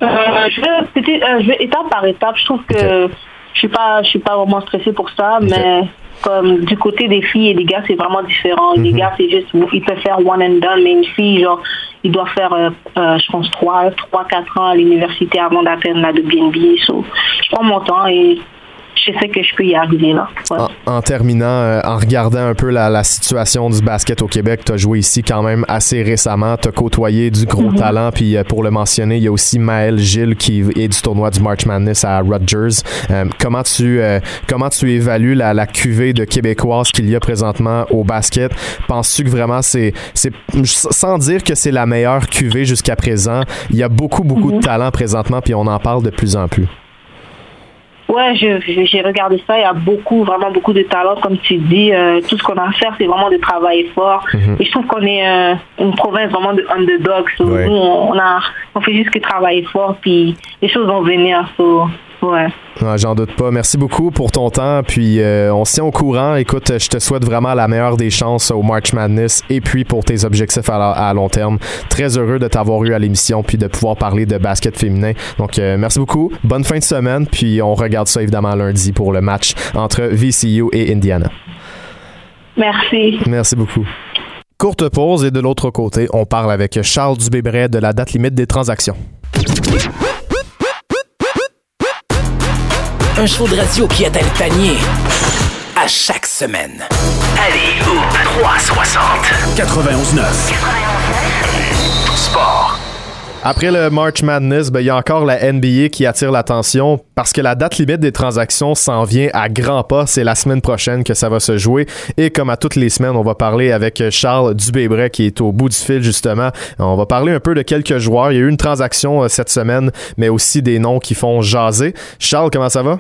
Euh, je, vais, euh, je vais étape par étape. Je trouve que je suis pas, je suis pas vraiment stressée pour ça, mais comme du côté des filles et des gars, c'est vraiment différent. Les mhm. gars, c'est juste, ils peuvent faire one and done, mais une fille, genre, ils doivent faire, euh, je pense, 3, 3, 4 ans à l'université avant d'atteindre la WNBA. So, je prends mon temps et je sais que je peux y arriver là. En, terminant, euh, en regardant un peu la, situation du basket au Québec, tu as joué ici quand même assez récemment, tu as côtoyé du gros mhm. talent, puis euh, pour le mentionner, il y a aussi Maël Gilles qui est du tournoi du March Madness à Rutgers. Euh, comment, tu, comment tu évalues la, la cuvée de Québécoises qu'il y a présentement au basket? Penses-tu que vraiment c'est, c'est sans dire que c'est la meilleure cuvée jusqu'à présent, il y a beaucoup, beaucoup de mhm. talent présentement, puis on en parle de plus en plus. Ouais, j'ai regardé ça. Il y a beaucoup, vraiment beaucoup de talent, comme tu dis. Euh, tout ce qu'on a à faire, c'est vraiment de travailler fort. Mhm. Et je trouve qu'on est euh, une province vraiment de underdogs. Nous, on, a, on fait juste que travailler fort, puis les choses vont venir. Ouais. J'en doute pas. Merci beaucoup pour ton temps. Puis euh, on se tient au courant. Écoute, je te souhaite vraiment la meilleure des chances au March Madness et puis pour tes objectifs à, long terme. Très heureux de t'avoir eu à l'émission puis de pouvoir parler de basket féminin. Donc euh, merci beaucoup. Bonne fin de semaine. Puis on regarde ça évidemment lundi pour le match entre VCU et Indiana. Merci. Merci beaucoup. Courte pause et de l'autre côté, on parle avec Charles Dubébret de la date limite des transactions. Un show de radio qui atteint le panier à chaque semaine. Allez au 360 91 9. Sport. Après le March Madness, ben, il y a encore la NBA qui attire l'attention parce que la date limite des transactions s'en vient à grands pas. C'est la semaine prochaine que ça va se jouer. Et comme à toutes les semaines, on va parler avec Charles Dubébret qui est au bout du fil justement. On va parler un peu de quelques joueurs. Il y a eu une transaction euh, cette semaine, mais aussi des noms qui font jaser. Charles, comment ça va?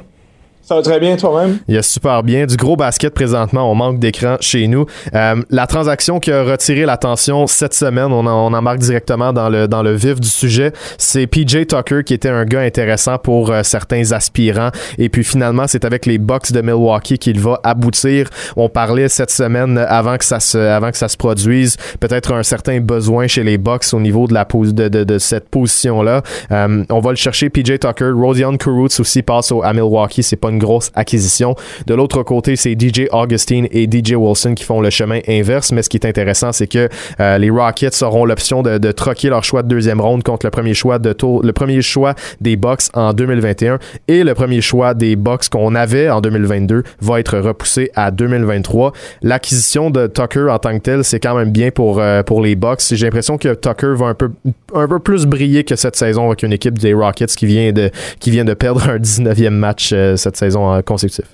Ça va très bien toi-même? Il y a super bien. Du gros basket présentement. On manque d'écran chez nous. Euh, la transaction qui a retiré l'attention cette semaine, on en, on marque directement dans le, dans le vif du sujet, c'est PJ Tucker qui était un gars intéressant pour euh, certains aspirants. Et puis finalement, c'est avec les Bucks de Milwaukee qu'il va aboutir. On parlait cette semaine avant que ça se, avant que ça se produise, peut-être un certain besoin chez les Bucks au niveau de, la de, de, de cette position-là. Euh, on va le chercher. PJ Tucker. Rosian Kurutz aussi passe au, à Milwaukee. C'est pas une grosse acquisition. De l'autre côté, c'est DJ Augustine et DJ Wilson qui font le chemin inverse. Mais ce qui est intéressant, c'est que euh, les Rockets auront l'option de, troquer leur choix de deuxième ronde contre le premier choix de tour, le premier choix des Bucks en 2021 et le premier choix des Bucks qu'on avait en 2022 va être repoussé à 2023. L'acquisition de Tucker en tant que tel, c'est quand même bien pour euh, pour les Bucks. J'ai l'impression que Tucker va un peu un peu plus briller que cette saison avec une équipe des Rockets qui vient de qui vient de perdre un 19e match euh, cette saison consécutive.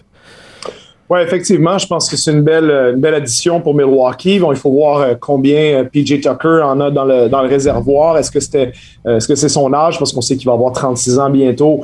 Oui, effectivement, je pense que c'est une belle, une belle addition pour Milwaukee. Bon, il faut voir euh, combien euh, PJ Tucker en a dans le, dans le réservoir. Est-ce que c'était, euh, est-ce que c'est son âge? Parce qu'on sait qu'il va avoir 36 ans bientôt,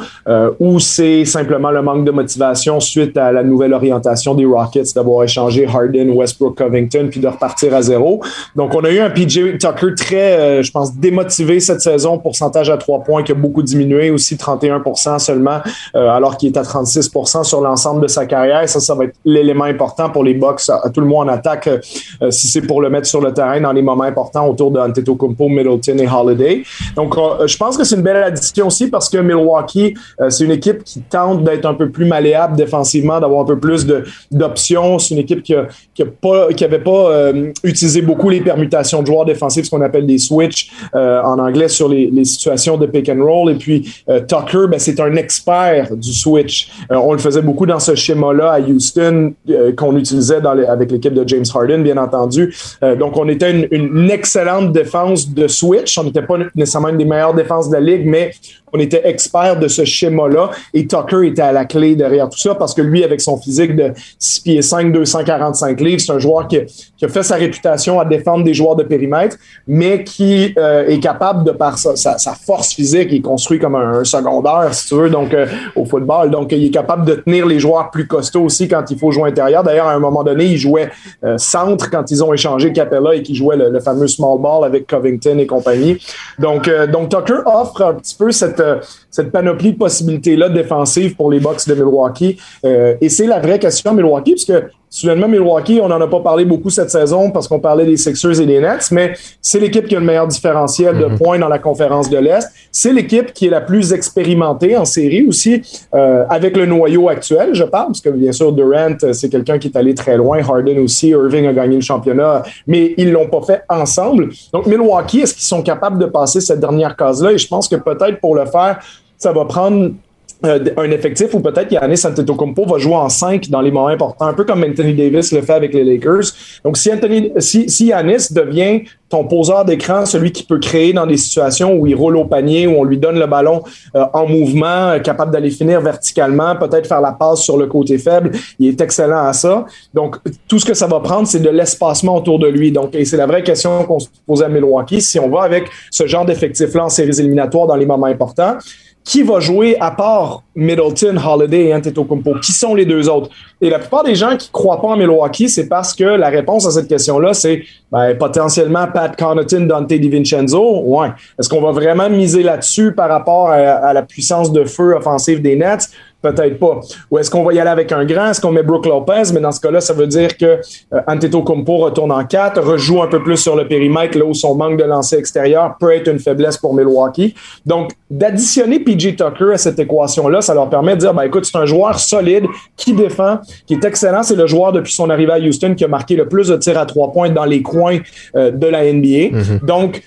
ou c'est simplement le manque de motivation suite à la nouvelle orientation des Rockets d'avoir échangé Harden, Westbrook, Covington, puis de repartir à zéro. Donc, on a eu un PJ Tucker très, je pense, démotivé cette saison, pourcentage à trois points qui a beaucoup diminué, aussi 31% seulement, alors qu'il est à 36% sur l'ensemble de sa carrière. Ça, ça va être l'élément important pour les Bucks tout le monde en attaque euh, si c'est pour le mettre sur le terrain dans les moments importants autour de Antetokounmpo, Middleton et Holiday. Donc, euh, je pense que c'est une belle addition aussi parce que Milwaukee, euh, c'est une équipe qui tente d'être un peu plus malléable défensivement, d'avoir un peu plus d'options. C'est une équipe qui, a, qui, pas, qui avait pas utilisé beaucoup les permutations de joueurs défensifs, ce qu'on appelle des switch en anglais sur les, les, situations de pick and roll. Et puis, Tucker, ben, c'est un expert du switch. on le faisait beaucoup dans ce schéma-là à Houston euh, qu'on utilisait avec l'équipe de James Harden, bien entendu. Euh, donc, on était une, excellente défense de switch. On n'était pas nécessairement une des meilleures défenses de la ligue, mais on était expert de ce schéma-là et Tucker était à la clé derrière tout ça parce que lui, avec son physique de 6 pieds 5, 245 livres, c'est un joueur qui, qui, a fait sa réputation à défendre des joueurs de périmètre, mais qui euh, est capable, de par sa, force physique, il est construit comme un, secondaire, si tu veux, donc euh, au football. Donc, il est capable de tenir les joueurs plus costauds aussi quand il faut jouer intérieur. D'ailleurs, à un moment donné, il jouait euh, centre quand ils ont échangé Capella et qu'il jouait le, le, fameux small ball avec Covington et compagnie. Donc, donc Tucker offre un petit peu cette the cette panoplie de possibilités-là défensives pour les Bucks de Milwaukee. Euh, et c'est la vraie question à Milwaukee, puisque soudainement, Milwaukee, on n'en a pas parlé beaucoup cette saison parce qu'on parlait des Sixers et des Nets, mais c'est l'équipe qui a le meilleur différentiel de mhm. points dans la conférence de l'Est. C'est l'équipe qui est la plus expérimentée en série aussi, euh, avec le noyau actuel, je parle, parce que bien sûr, Durant, c'est quelqu'un qui est allé très loin. Harden aussi, Irving a gagné le championnat, mais ils l'ont pas fait ensemble. Donc, Milwaukee, est-ce qu'ils sont capables de passer cette dernière case-là? Et je pense que peut-être pour le faire, ça va prendre euh, un effectif où peut-être Yannis Antetokounmpo va jouer en 5 dans les moments importants, un peu comme Anthony Davis le fait avec les Lakers. Donc, si Anthony, si, si Yannis devient ton poseur d'écran, celui qui peut créer dans des situations où il roule au panier, où on lui donne le ballon euh, en mouvement, euh, capable d'aller finir verticalement, peut-être faire la passe sur le côté faible, il est excellent à ça. Donc, tout ce que ça va prendre, c'est de l'espacement autour de lui. Donc, et c'est la vraie question qu'on se pose à Milwaukee. Si on va avec ce genre d'effectif-là en séries éliminatoires dans les moments importants, qui va jouer à part Middleton, Holiday et Antetokounmpo? Qui sont les deux autres? Et la plupart des gens qui croient pas en Milwaukee, c'est parce que la réponse à cette question-là, c'est ben, potentiellement Pat Connaughton, Dante DiVincenzo. Ouais. Est-ce qu'on va vraiment miser là-dessus par rapport à, la puissance de feu offensive des Nets? Peut-être pas. Ou est-ce qu'on va y aller avec un grand? Est-ce qu'on met Brooke Lopez? Mais dans ce cas-là, ça veut dire que euh, Antetokounmpo retourne en 4, rejoue un peu plus sur le périmètre, là où son manque de lancer extérieur peut être une faiblesse pour Milwaukee. Donc, d'additionner PJ Tucker à cette équation-là, ça leur permet de dire, ben, écoute, c'est un joueur solide qui défend, qui est excellent. C'est le joueur depuis son arrivée à Houston qui a marqué le plus de tirs à trois points dans les coins euh, de la NBA. Mm-hmm. Donc,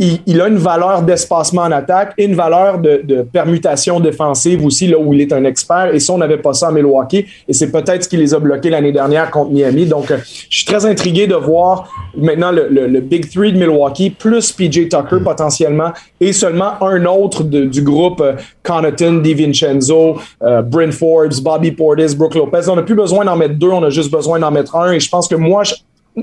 il, a une valeur d'espacement en attaque et une valeur de, permutation défensive aussi, là où il est un expert. Et ça, on n'avait pas ça à Milwaukee. Et c'est peut-être ce qui les a bloqués l'année dernière contre Miami. Donc, euh, je suis très intrigué de voir maintenant le, Big Three de Milwaukee, plus PJ Tucker potentiellement, et seulement un autre du groupe, euh, Connaughton, DiVincenzo, euh, Bryn Forbes, Bobby Portis, Brooke Lopez. On n'a plus besoin d'en mettre deux, on a juste besoin d'en mettre un. Et je pense que moi,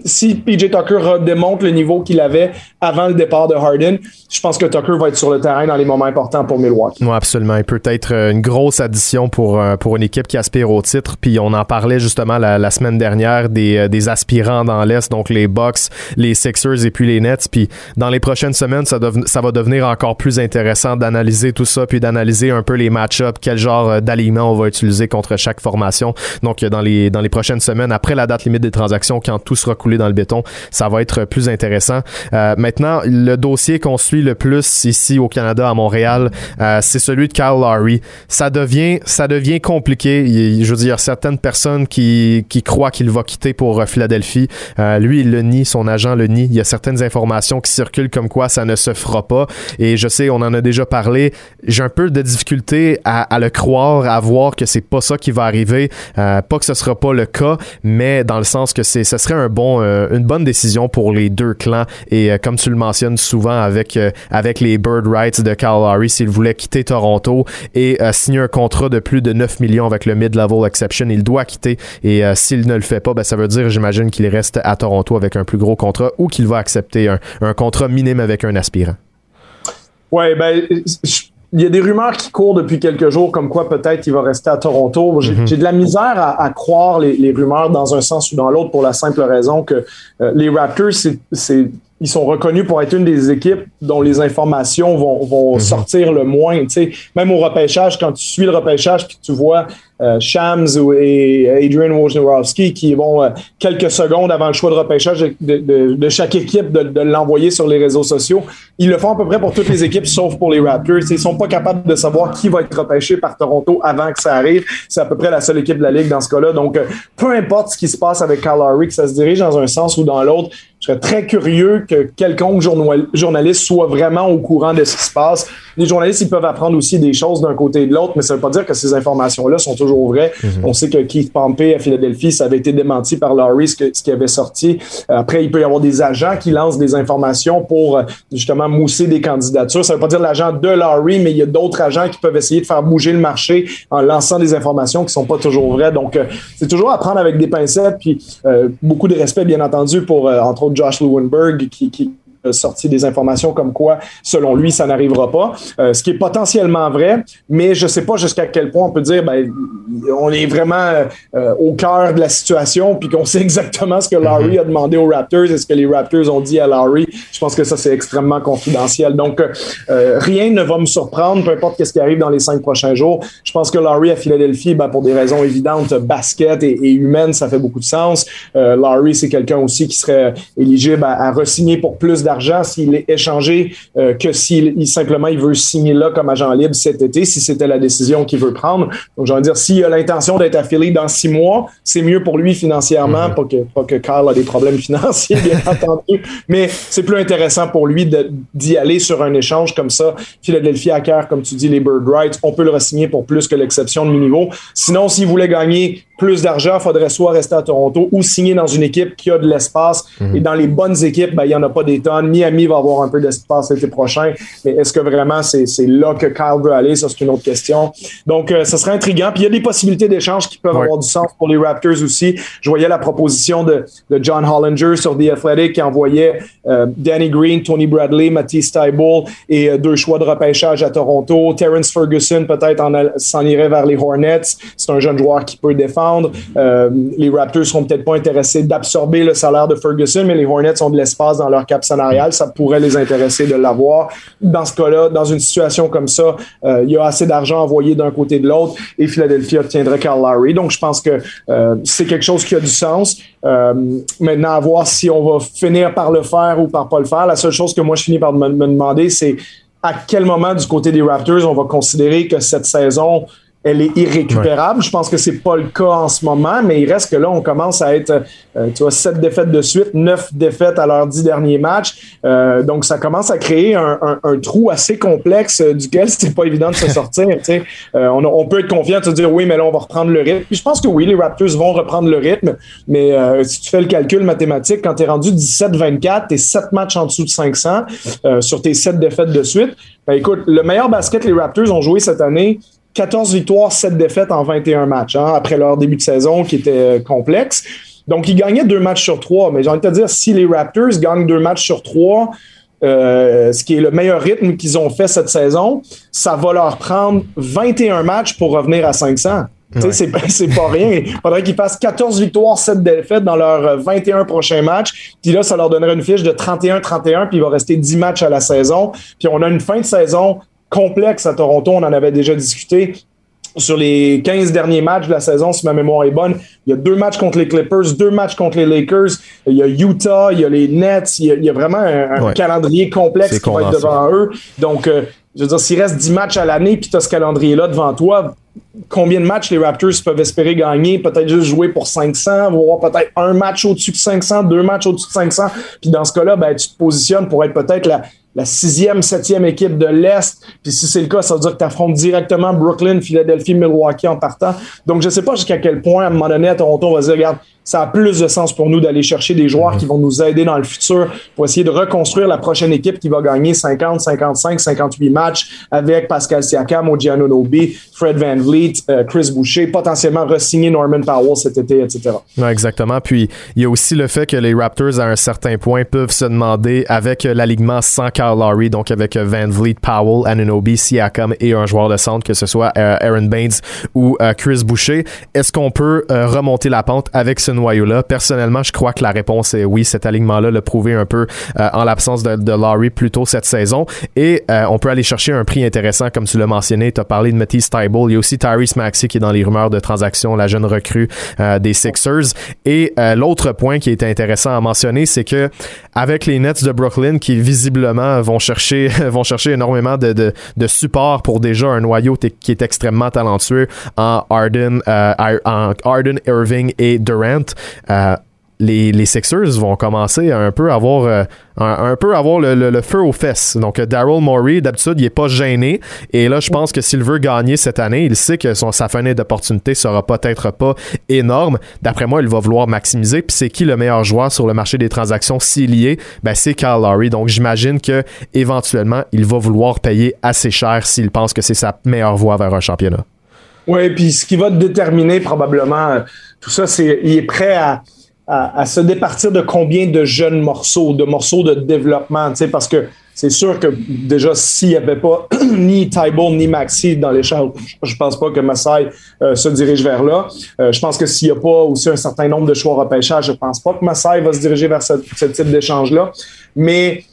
si PJ Tucker démontre le niveau qu'il avait avant le départ de Harden, je pense que Tucker va être sur le terrain dans les moments importants pour Milwaukee. Oui, absolument. Il peut être euh, une grosse addition pour, euh, pour une équipe qui aspire au titre. Puis on en parlait justement la, semaine dernière des, euh, des aspirants dans l'Est, donc les Bucks, les Sixers et puis les Nets. Puis dans les prochaines semaines, ça, ça va devenir encore plus intéressant d'analyser tout ça, puis d'analyser un peu les match-ups, quel genre d'alignement on va utiliser contre chaque formation. Donc dans les, dans les prochaines semaines, après la date limite des transactions, quand tout sera coulé dans le béton, ça va être plus intéressant. maintenant, le dossier qu'on suit le plus ici au Canada, à Montréal, euh, c'est celui de Kyle Lowry. Ça devient, ça devient compliqué. je veux dire, il y a certaines personnes qui, qui croient qu'il va quitter pour euh, Philadelphie. Euh, lui, il le nie, son agent le nie. Il y a certaines informations qui circulent comme quoi ça ne se fera pas. Et je sais, on en a déjà parlé. J'ai un peu de difficulté à, à, le croire, à voir que c'est pas ça qui va arriver. pas que ce sera pas le cas, mais dans le sens que c'est, ce serait un bon, une bonne décision pour les deux clans. Et comme tu le mentionnes souvent avec avec les Bird Rights de Kyle Lowry s'il voulait quitter Toronto et euh, signer un contrat de plus de 9 millions avec le mid-level exception. Il doit quitter et euh, s'il ne le fait pas, ben, ça veut dire, j'imagine, qu'il reste à Toronto avec un plus gros contrat ou qu'il va accepter un, un contrat minime avec un aspirant. Ouais, ben, il y a des rumeurs qui courent depuis quelques jours comme quoi peut-être il va rester à Toronto. J'ai mm-hmm. de la misère à, croire les, les, rumeurs dans un sens ou dans l'autre pour la simple raison que euh, les Raptors, c'est ils sont reconnus pour être une des équipes dont les informations vont, vont mhm. sortir le moins. Même au repêchage, quand tu suis le repêchage puis tu vois euh, Shams et Adrian Wojnarowski qui vont euh, quelques secondes avant le choix de repêchage de, de, chaque équipe de, l'envoyer sur les réseaux sociaux, ils le font à peu près pour toutes les équipes sauf pour les Raptors. Ils sont pas capables de savoir qui va être repêché par Toronto avant que ça arrive. C'est à peu près la seule équipe de la ligue dans ce cas-là. Donc, euh, peu importe ce qui se passe avec Kyle Lowry, que ça se dirige dans un sens ou dans l'autre, serais très curieux que quelconque journaliste soit vraiment au courant de ce qui se passe. Les journalistes, ils peuvent apprendre aussi des choses d'un côté et de l'autre, mais ça ne veut pas dire que ces informations-là sont toujours vraies. Mhm. On sait que Keith Pompey à Philadelphie, ça avait été démenti par Laurie, ce, ce qui avait sorti. Après, il peut y avoir des agents qui lancent des informations pour euh, justement mousser des candidatures. Ça ne veut pas dire l'agent de Laurie, mais il y a d'autres agents qui peuvent essayer de faire bouger le marché en lançant des informations qui sont pas toujours vraies. Donc, euh, c'est toujours à prendre avec des pincettes, puis euh, beaucoup de respect, bien entendu, pour, entre Josh Lewenberg qui, qui sorti des informations comme quoi, selon lui, ça n'arrivera pas, euh, ce qui est potentiellement vrai, mais je ne sais pas jusqu'à quel point on peut dire, ben, on est vraiment euh, au cœur de la situation, puis qu'on sait exactement ce que Larry mhm. a demandé aux Raptors et ce que les Raptors ont dit à Larry. Je pense que ça, c'est extrêmement confidentiel. Donc, euh, rien ne va me surprendre, peu importe ce qui arrive dans les cinq prochains jours. Je pense que Larry à Philadelphie, ben, pour des raisons évidentes, basket et, et humaines, ça fait beaucoup de sens. Larry, c'est quelqu'un aussi qui serait éligible à, à re-signer pour plus d'argent s'il est échangé euh, que s'il simplement il veut signer là comme agent libre cet été, si c'était la décision qu'il veut prendre. Donc, j'ai envie de dire, s'il a l'intention d'être affilié dans six mois, c'est mieux pour lui financièrement, mm-hmm. pas, que, pas que Kyle a des problèmes financiers, bien entendu, mais c'est plus intéressant pour lui d'y aller sur un échange comme ça. Philadelphie acquiert, comme tu dis, les Bird Rights, on peut le re-signer pour plus que l'exception de mi-niveau. Sinon, s'il voulait gagner plus d'argent, il faudrait soit rester à Toronto ou signer dans une équipe qui a de l'espace. Mhm. Et dans les bonnes équipes, ben, il n'y en a pas des tonnes. Miami va avoir un peu d'espace l'été prochain. Mais est-ce que vraiment c'est là que Kyle veut aller? Ça, c'est une autre question. Donc, euh, ça serait intriguant. Puis il y a des possibilités d'échange qui peuvent avoir du sens pour les Raptors aussi. Je voyais la proposition de, de John Hollinger sur The Athletic qui envoyait euh, Danny Green, Tony Bradley, Matisse Tybalt et euh, deux choix de repêchage à Toronto. Terrence Ferguson peut-être s'en irait vers les Hornets. C'est un jeune joueur qui peut défendre. Euh, les Raptors seront peut-être pas intéressés d'absorber le salaire de Ferguson, mais les Hornets ont de l'espace dans leur cap salarial. Ça pourrait les intéresser de l'avoir. Dans ce cas-là, dans une situation comme ça, euh, il y a assez d'argent envoyé d'un côté de l'autre et Philadelphie obtiendrait Carl Lowry. Donc, je pense que euh, c'est quelque chose qui a du sens. maintenant, à voir si on va finir par le faire ou par pas le faire. La seule chose que moi, je finis par me demander, c'est à quel moment du côté des Raptors on va considérer que cette saison elle est irrécupérable. Je pense que c'est pas le cas en ce moment, mais il reste que là, on commence à être, euh, tu vois, sept défaites de suite, neuf défaites à leurs dix derniers matchs. Euh, donc, ça commence à créer un, trou assez complexe euh, duquel c'est pas évident de se sortir. On, on, peut être confiant de se dire oui, mais là, on va reprendre le rythme. Puis je pense que oui, les Raptors vont reprendre le rythme, mais si tu fais le calcul mathématique, quand tu es rendu 17-24, tu es sept matchs en dessous de 500 sur tes sept défaites de suite. Ben, écoute, le meilleur basket les Raptors ont joué cette année, 14 victoires, 7 défaites en 21 matchs, hein, après leur début de saison qui était euh, complexe. Donc, ils gagnaient deux matchs sur trois. Mais j'ai envie de te dire, si les Raptors gagnent deux matchs sur trois, euh, ce qui est le meilleur rythme qu'ils ont fait cette saison, ça va leur prendre 21 matchs pour revenir à 500. Ouais. C'est pas rien. Il faudrait qu'ils fassent 14 victoires, 7 défaites dans leurs 21 prochains matchs. Puis là, ça leur donnerait une fiche de 31-31, puis il va rester 10 matchs à la saison. Puis on a une fin de saison complexe à Toronto. On en avait déjà discuté. Sur les 15 derniers matchs de la saison, si ma mémoire est bonne, il y a deux matchs contre les Clippers, deux matchs contre les Lakers, il y a Utah, il y a les Nets, il y a, vraiment un, calendrier complexe qui va être devant eux. Donc, euh, je veux dire, s'il reste 10 matchs à l'année puis tu as ce calendrier-là devant toi, combien de matchs les Raptors peuvent espérer gagner? Peut-être juste jouer pour 500, voir peut-être un match au-dessus de 500, deux matchs au-dessus de 500. Puis dans ce cas-là, ben, tu te positionnes pour être peut-être la, la sixième, septième équipe de l'Est. Puis si c'est le cas, ça veut dire que tu affrontes directement Brooklyn, Philadelphie, Milwaukee en partant. Donc, je ne sais pas jusqu'à quel point, à un moment donné, à Toronto, on va dire, regarde, ça a plus de sens pour nous d'aller chercher des joueurs qui vont nous aider dans le futur pour essayer de reconstruire la prochaine équipe qui va gagner 50, 55, 58 matchs avec Pascal Siakam, Nobi, Fred Van Vliet, euh, Chris Boucher, potentiellement re-signer Norman Powell cet été, etc. exactement. Puis il y a aussi le fait que les Raptors, à un certain point, peuvent se demander avec l'alignement sans Kyle Lowry, donc avec Van Vliet, Powell, Anunoby, Siakam et un joueur de centre, que ce soit euh, Aaron Baines ou euh, Chris Boucher, est-ce qu'on peut remonter la pente avec ce noyau-là. Personnellement, je crois que la réponse est oui. Cet alignement-là l'a prouvé un peu euh, en l'absence de, de, Laurie cette saison. Et euh, on peut aller chercher un prix intéressant, comme tu l'as mentionné. Tu as parlé de Matisse Tybalt. Il y a aussi Tyrese Maxey qui est dans les rumeurs de transaction, la jeune recrue euh, des Sixers. Et l'autre point qui est intéressant à mentionner, c'est que avec les Nets de Brooklyn qui visiblement vont chercher vont chercher énormément de, de, de support pour déjà un noyau qui est extrêmement talentueux en Arden, en Arden, Irving et Durant. Euh, les, les, Sixers vont commencer à un peu avoir euh, le, feu aux fesses. Donc Daryl Morey, d'habitude, il est pas gêné. Et là, je pense que s'il veut gagner cette année, il sait que son, sa fenêtre d'opportunité sera peut-être pas énorme. D'après moi, il va vouloir maximiser. Puis c'est qui le meilleur joueur sur le marché des transactions s'il y est? Ben, c'est Kyle Lowry. Donc j'imagine que éventuellement, il va vouloir payer assez cher s'il pense que c'est sa meilleure voie vers un championnat. Oui, puis ce qui va déterminer probablement tout ça, c'est il est prêt à, à, se départir de combien de jeunes morceaux, de morceaux de développement, tu sais, parce que c'est sûr que déjà, s'il n'y avait pas ni Tybull ni Maxi dans l'échange, je pense pas que Massai euh, se dirige vers là. Euh, je pense que s'il n'y a pas aussi un certain nombre de choix repêchage, je pense pas que Massai va se diriger vers ce, type d'échange-là. Mais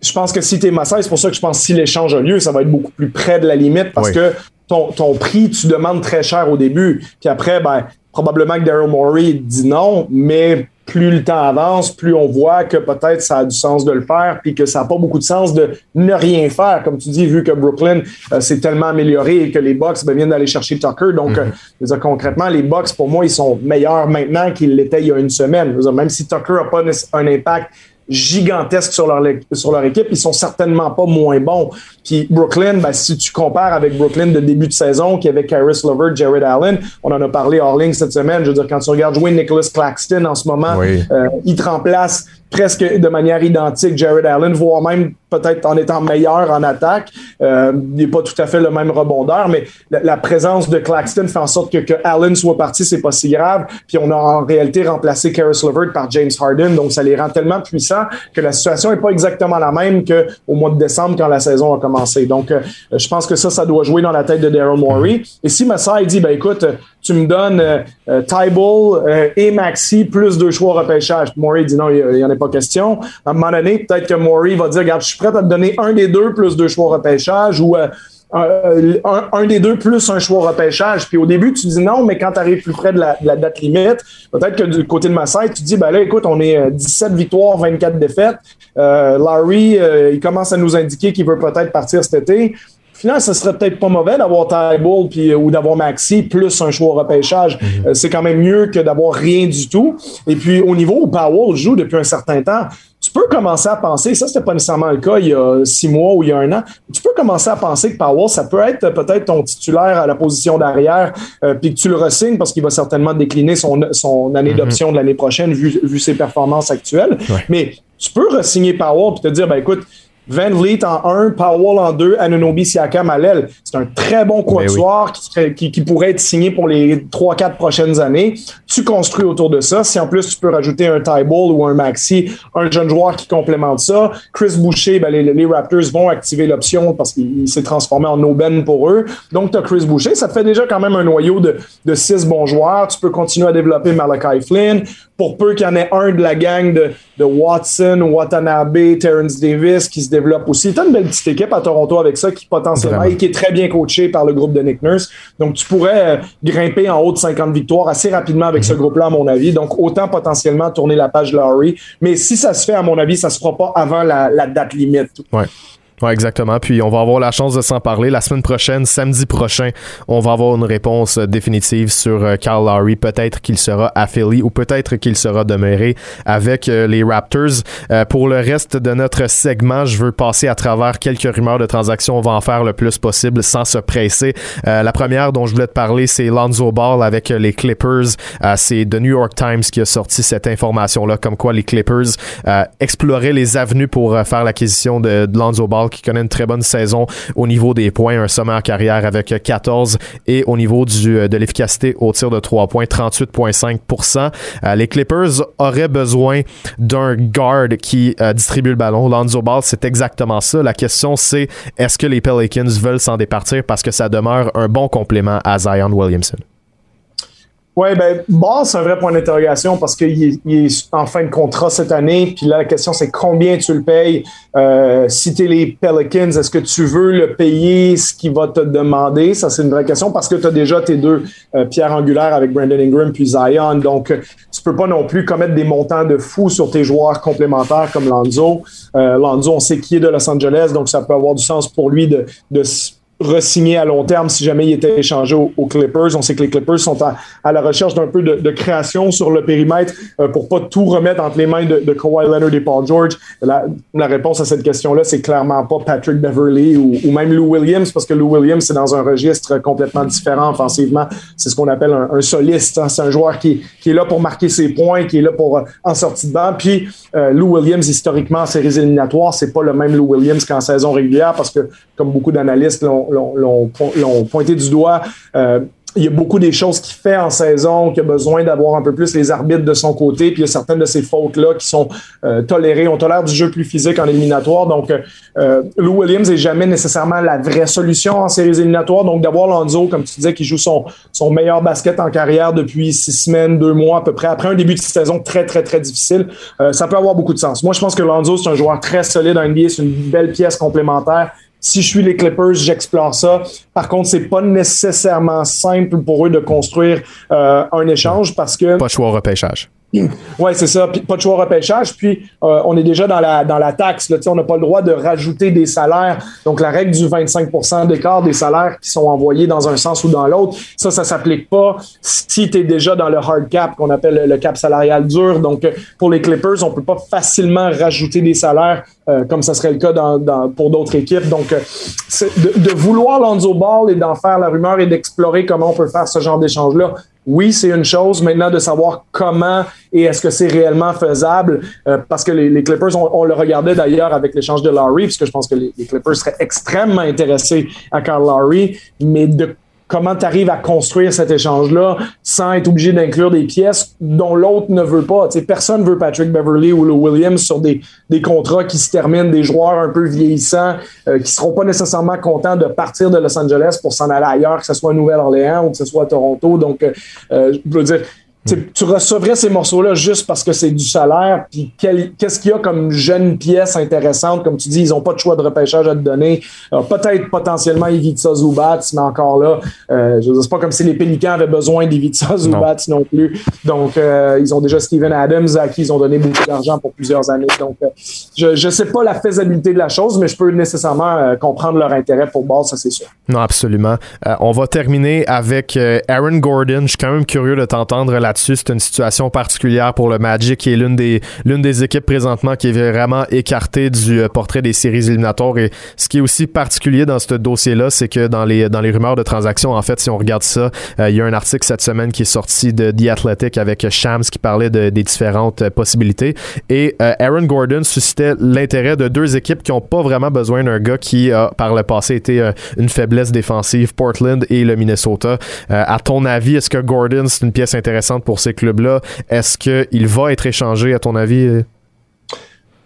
je pense que si tu es Massai, c'est pour ça que je pense que si l'échange a lieu, ça va être beaucoup plus près de la limite parce que ton, ton, prix, tu demandes très cher au début. Puis après, ben, probablement que Daryl Morey dit non, mais plus le temps avance, plus on voit que peut-être ça a du sens de le faire, puis que ça n'a pas beaucoup de sens de ne rien faire, comme tu dis, vu que Brooklyn euh, s'est tellement amélioré et que les Bucks ben, viennent d'aller chercher Tucker. Donc, mm-hmm. euh, concrètement, les Bucks, pour moi, ils sont meilleurs maintenant qu'ils l'étaient il y a une semaine. même si Tucker n'a pas un impact gigantesques sur leur, sur leur équipe. Ils sont certainement pas moins bons. Puis Brooklyn, ben, si tu compares avec Brooklyn de début de saison, qui avait Caris Lover, Jared Allen, on en a parlé hors ligne cette semaine. Je veux dire, quand tu regardes jouer Nicholas Claxton en ce moment, euh, il te remplace presque de manière identique Jared Allen, voire même peut-être en étant meilleur en attaque. Euh, il n'est pas tout à fait le même rebondeur, mais la, présence de Claxton fait en sorte que, que Allen soit parti, c'est pas si grave. Puis on a en réalité remplacé Caris LeVert par James Harden, donc ça les rend tellement puissants que la situation n'est pas exactement la même qu'au mois de décembre quand la saison a commencé. Donc euh, je pense que ça, ça doit jouer dans la tête de Daryl Morey. Et si Massa dit, ben écoute, tu me donnes euh, euh euh, et Maxi plus deux choix repêchage. Maury dit non, il n'y en a pas question. À un moment donné, peut-être que Maury va dire, regarde, prêt à te donner un des deux plus deux choix repêchage ou euh, un, des deux plus un choix repêchage. Puis au début, tu dis non, mais quand tu arrives plus près de la, date limite, peut-être que du côté de Massai, tu dis, ben là, écoute, on est 17 victoires, 24 défaites. Larry, il commence à nous indiquer qu'il veut peut-être partir cet été final, ce serait peut-être pas mauvais d'avoir Tybull puis euh, ou d'avoir Maxi plus un choix au repêchage. Mhm. Euh, c'est quand même mieux que d'avoir rien du tout. Et puis au niveau où Powell joue depuis un certain temps, peux commencer à penser, ça c'était pas nécessairement le cas il y a six mois ou il y a un an, tu peux commencer à penser que Powell, ça peut être peut-être ton titulaire à la position d'arrière, euh, puis que tu le resignes parce qu'il va certainement décliner son, son année mhm. d'option de l'année prochaine vu, vu ses performances actuelles. Mais tu peux resigner Powell puis te dire, ben écoute, Van Vliet en 1, Powell en 2, Anunobi Siakam à l'aile. C'est un très bon ben quatuor qui, qui, pourrait être signé pour les 3-4 prochaines années. Tu construis autour de ça. Si en plus tu peux rajouter un Tyball ou un Maxi, un jeune joueur qui complémente ça, Chris Boucher, ben les, Raptors vont activer l'option parce qu'il s'est transformé en aubaine pour eux. Donc tu as Chris Boucher. Ça te fait déjà quand même un noyau de, de 6 bons joueurs. Tu peux continuer à développer Malachi Flynn. Pour peu qu'il y en ait un de la gang de, de Watson, Watanabe, Terrence Davis qui se développe aussi. Tu as une belle petite équipe à Toronto avec ça qui potentiellement et qui est très bien coachée par le groupe de Nick Nurse. Donc, tu pourrais euh, grimper en haut de 50 victoires assez rapidement avec ce mhm. groupe-là, à mon avis. Donc, autant potentiellement tourner la page Laurie. Mais si ça se fait, à mon avis, ça se fera pas avant la, la date limite. Ouais. Ouais, exactement. Puis on va avoir la chance de s'en parler la semaine prochaine, samedi prochain. On va avoir une réponse euh, définitive sur euh, Kyle Lowry. Peut-être qu'il sera à Philly ou peut-être qu'il sera demeuré avec euh, les Raptors. pour le reste de notre segment, je veux passer à travers quelques rumeurs de transactions. On va en faire le plus possible sans se presser. la première dont je voulais te parler, c'est Lonzo Ball avec les Clippers. c'est The New York Times qui a sorti cette information-là, comme quoi les Clippers exploraient les avenues pour faire l'acquisition de, de Lonzo Ball qui connaît une très bonne saison au niveau des points, un sommet en carrière avec 14 et au niveau euh, de l'efficacité au tir de 3 points, 38,5% euh, Les Clippers auraient besoin d'un guard qui euh, distribue le ballon. Lonzo Ball, c'est exactement ça. La question, c'est est-ce que les Pelicans veulent s'en départir parce que ça demeure un bon complément à Zion Williamson? Oui, ben, Ball, c'est un vrai point d'interrogation parce qu'il est, en fin de contrat cette année. Puis là, la question, c'est combien tu le payes? Euh, si tu es les Pelicans, est-ce que tu veux le payer ce qu'il va te demander? Ça, c'est une vraie question parce que tu as déjà tes deux euh, pierres angulaires avec Brandon Ingram puis Zion. Donc, euh, tu peux pas non plus commettre des montants de fou sur tes joueurs complémentaires comme Lanzo. Euh, Lanzo, on sait qui est de Los Angeles, donc ça peut avoir du sens pour lui de, de re-signer à long terme si jamais il était échangé aux, Clippers. On sait que les Clippers sont à, la recherche d'un peu de, création sur le périmètre euh, pour pas tout remettre entre les mains de, Kawhi Leonard et Paul George. La, réponse à cette question-là, c'est clairement pas Patrick Beverly ou, même Lou Williams, parce que Lou Williams, c'est dans un registre complètement différent offensivement. C'est ce qu'on appelle un, soliste. Hein. C'est un joueur qui, qui, est là pour marquer ses points, qui est là pour euh, en sortie de banc. Puis euh, Lou Williams, historiquement, en séries éliminatoires, c'est pas le même Lou Williams qu'en saison régulière, parce que, comme beaucoup d'analystes l'ont l'ont pointé du doigt. Euh, il y a beaucoup des choses qu'il fait en saison, qui a besoin d'avoir un peu plus les arbitres de son côté, puis il y a certaines de ces fautes-là qui sont euh, tolérées. On tolère du jeu plus physique en éliminatoire. Donc, euh, Lou Williams est jamais nécessairement la vraie solution en séries éliminatoires. Donc, d'avoir Lonzo, comme tu disais, qui joue son, son meilleur basket en carrière depuis six semaines, deux mois à peu près, après un début de saison très, très, très difficile, ça peut avoir beaucoup de sens. Moi, je pense que Lonzo, c'est un joueur très solide en NBA, c'est une belle pièce complémentaire si je suis les Clippers, j'explore ça. Par contre, c'est pas nécessairement simple pour eux de construire euh, un échange parce que. Pas choix au repêchage. Oui, c'est ça. Puis, pas de choix repêchage. Puis, euh, on est déjà dans la, dans la taxe. Là. On n'a pas le droit de rajouter des salaires. Donc, la règle du 25% d'écart des salaires qui sont envoyés dans un sens ou dans l'autre, ça, ça s'applique pas si tu es déjà dans le hard cap, qu'on appelle le cap salarial dur. Donc, euh, pour les Clippers, on peut pas facilement rajouter des salaires euh, comme ça serait le cas dans, dans, pour d'autres équipes. Donc, de, de, vouloir Lonzo Ball et d'en faire la rumeur et d'explorer comment on peut faire ce genre d'échange-là, oui, c'est une chose. Maintenant, de savoir comment et est-ce que c'est réellement faisable, euh, parce que les, les Clippers, on, le regardait d'ailleurs avec l'échange de Larry, puisque je pense que les, les, Clippers seraient extrêmement intéressés à Carl Larry, mais de comment tu arrives à construire cet échange-là sans être obligé d'inclure des pièces dont l'autre ne veut pas. T'sais, personne veut Patrick Beverly ou le Williams sur des, des contrats qui se terminent, des joueurs un peu vieillissants, euh, qui seront pas nécessairement contents de partir de Los Angeles pour s'en aller ailleurs, que ce soit à Nouvelle-Orléans ou que ce soit à Toronto. Donc, euh, euh je veux dire, tu recevrais ces morceaux-là juste parce que c'est du salaire. Puis qu'est-ce qu'il y a comme jeune pièce intéressante? Comme tu dis, ils n'ont pas de choix de repêchage à te donner. Peut-être potentiellement Ivica Zubats, mais encore là, euh, je c'est pas comme si les Pélicans avaient besoin d'Ivica Zubats non. plus. Donc, euh, ils ont déjà Steven Adams à qui ils ont donné beaucoup d'argent pour plusieurs années. Donc, euh, je ne sais pas la faisabilité de la chose, mais je peux nécessairement euh, comprendre leur intérêt pour base, ça c'est sûr. Non, absolument. on va terminer avec Aaron Gordon. Je suis quand même curieux de t'entendre là c'est une situation particulière pour le Magic, qui est l'une des, l'une des équipes présentement qui est vraiment écartée du euh, portrait des séries éliminatoires. Et ce qui est aussi particulier dans ce dossier-là, c'est que dans les, dans les rumeurs de transactions, en fait, si on regarde ça, euh, il y a un article cette semaine qui est sorti de The Athletic avec Shams qui parlait de, des différentes euh, possibilités. Et Aaron Gordon suscitait l'intérêt de deux équipes qui n'ont pas vraiment besoin d'un gars qui a par le passé été une faiblesse défensive, Portland et le Minnesota. à ton avis, est-ce que Gordon, c'est une pièce intéressante pour ces clubs-là. Est-ce qu'il va être échangé, à ton avis?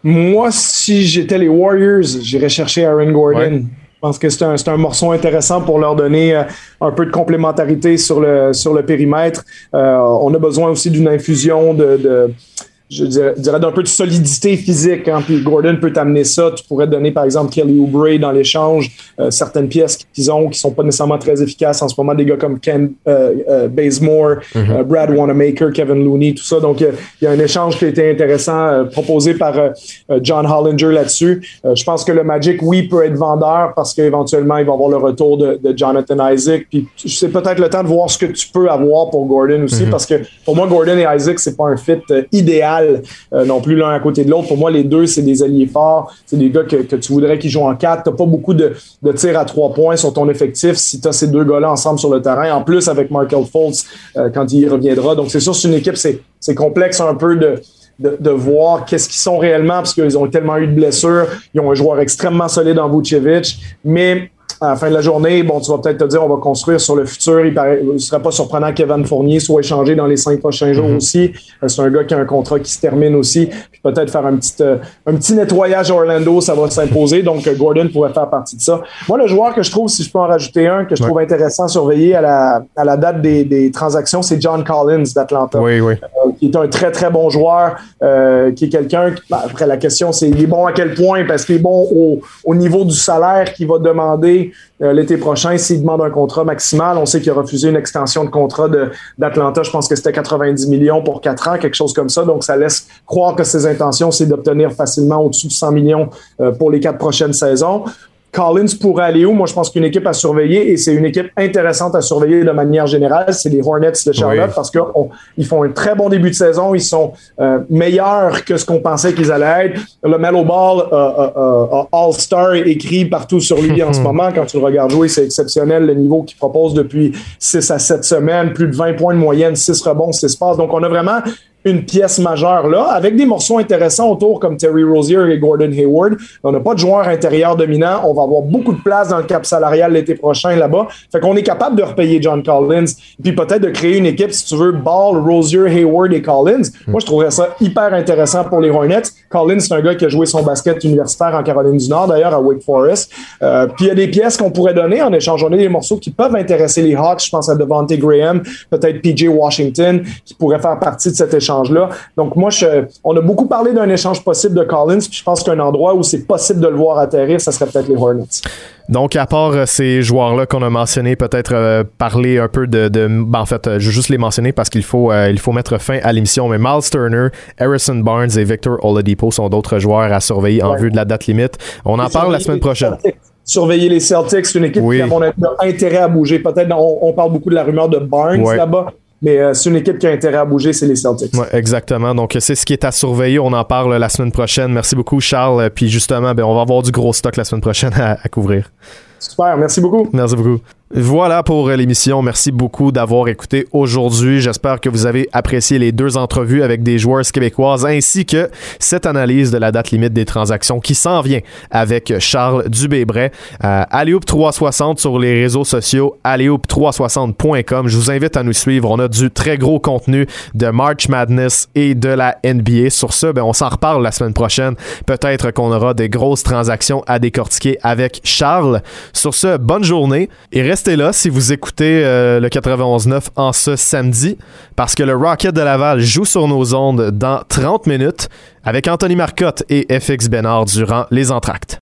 Moi, si j'étais les Warriors, j'irais chercher Aaron Gordon. Je pense que c'est un, un, morceau intéressant pour leur donner euh, un peu de complémentarité sur le, sur le périmètre. Euh, on a besoin aussi d'une infusion de, de je dirais, d'un peu de solidité physique. Hein, puis Gordon peut t'amener ça. Tu pourrais donner, par exemple, Kelly Oubre dans l'échange, euh, certaines pièces qu'ils ont qui sont pas nécessairement très efficaces en ce moment, des gars comme Ken euh, euh Bazemore, mm-hmm. euh, Brad Wanamaker, Kevin Looney, tout ça. Donc, il y a un échange qui a été intéressant proposé par John Hollinger là-dessus. je pense que le Magic, oui, peut être vendeur parce qu'éventuellement, il va avoir le retour de, de Jonathan Isaac. Puis c'est peut-être le temps de voir ce que tu peux avoir pour Gordon aussi mm-hmm. parce que pour moi, Gordon et Isaac, c'est pas un fit idéal euh, non plus l'un à côté de l'autre. Pour moi, les deux, c'est des alliés forts. C'est des gars que, tu voudrais qu'ils jouent en quatre. Tu pas beaucoup de, tirs à trois points sur ton effectif si tu as ces deux gars-là ensemble sur le terrain. En plus, avec Markel Fultz euh, quand il reviendra. Donc, c'est sûr, c'est une équipe, c'est complexe un peu de, voir qu'est-ce qu'ils sont réellement, parce qu'ils ont tellement eu de blessures. Ils ont un joueur extrêmement solide en Vucevic. Mais à la fin de la journée, bon, tu vas peut-être te dire, on va construire sur le futur. Il ne serait pas surprenant que Kevin Fournier soit échangé dans les cinq prochains jours mm-hmm. aussi. Euh, c'est un gars qui a un contrat qui se termine aussi. Puis peut-être faire un petit, euh, un petit nettoyage à Orlando, ça va s'imposer. Donc, euh, Gordon pourrait faire partie de ça. Moi, le joueur que je trouve, si je peux en rajouter un, que je trouve intéressant à surveiller à la, à la date des, des transactions, c'est John Collins d'Atlanta. Oui, oui. Qui est un très, très bon joueur, qui est quelqu'un, ben, après la question, c'est il est bon à quel point? Parce qu'il est bon au, au niveau du salaire qu'il va demander euh, l'été prochain s'il demande un contrat maximal. On sait qu'il a refusé une extension de contrat d'Atlanta. Je pense que c'était 90 millions pour 4 ans, quelque chose comme ça. Donc, ça laisse croire que ses intentions, c'est d'obtenir facilement au-dessus de 100 millions euh, pour les quatre prochaines saisons. Collins pourrait aller où? Moi, je pense qu'une équipe à surveiller, et c'est une équipe intéressante à surveiller de manière générale, c'est les Hornets de Charlotte, parce qu'ils font un très bon début de saison. Ils sont euh, meilleurs que ce qu'on pensait qu'ils allaient être. Le Mellow Ball euh, euh, All-Star écrit partout sur lui en ce moment. Quand tu le regardes jouer, c'est exceptionnel le niveau qu'il propose depuis 6 à 7 semaines. Plus de 20 points de moyenne, 6 rebonds, 6 passes. Donc, on a vraiment une pièce majeure là, avec des morceaux intéressants autour comme Terry Rozier et Gordon Hayward. On n'a pas de joueur intérieur dominant. On va avoir beaucoup de place dans le cap salarial l'été prochain là-bas. Fait qu'on est capable de repayer John Collins, puis peut-être de créer une équipe, si tu veux, Ball, Rozier, Hayward et Collins. Moi, je trouverais ça hyper intéressant pour les Hornets. Collins, c'est un gars qui a joué son basket universitaire en Caroline du Nord, d'ailleurs, à Wake Forest. Euh, puis il y a des pièces qu'on pourrait donner en échange. On a des morceaux qui peuvent intéresser les Hawks. Je pense à Devontae Graham, peut-être PJ Washington, qui pourrait faire partie de cet échange Donc, moi, je, on a beaucoup parlé d'un échange possible de Collins, puis je pense qu'un endroit où c'est possible de le voir atterrir, ça serait peut-être les Hornets. Donc, à part euh, ces joueurs-là qu'on a mentionnés, peut-être euh, parler un peu de. de ben, en fait, euh, je vais juste les mentionner parce qu'il faut, il faut mettre fin à l'émission. Mais Miles Turner, Harrison Barnes et Victor Oladipo sont d'autres joueurs à surveiller en vue de la date limite. On en parle la semaine prochaine. Surveiller les Celtics, c'est une équipe qui a mon intérêt à bouger. Peut-être, on, parle beaucoup de la rumeur de Barnes là-bas. Mais euh, c'est une équipe qui a intérêt à bouger, c'est les Celtics. Ouais, exactement. Donc, c'est ce qui est à surveiller. On en parle la semaine prochaine. Merci beaucoup, Charles. Puis justement, ben, on va avoir du gros stock la semaine prochaine à couvrir. Super, merci beaucoup. Merci beaucoup. Voilà pour l'émission. Merci beaucoup d'avoir écouté aujourd'hui. J'espère que vous avez apprécié les deux entrevues avec des joueurs québécoises ainsi que cette analyse de la date limite des transactions qui s'en vient avec Charles Dubébret. Euh, 360 sur les réseaux sociaux, alleyhoop360.com. Je vous invite à nous suivre. On a du très gros contenu de March Madness et de la NBA. Sur ce, ben, on s'en reparle la semaine prochaine. Peut-être qu'on aura des grosses transactions à décortiquer avec Charles. Sur ce, bonne journée et restez là si vous écoutez euh, le 91.9 en ce samedi parce que le Rocket de Laval joue sur nos ondes dans 30 minutes avec Anthony Marcotte et FX Bénard durant les entractes.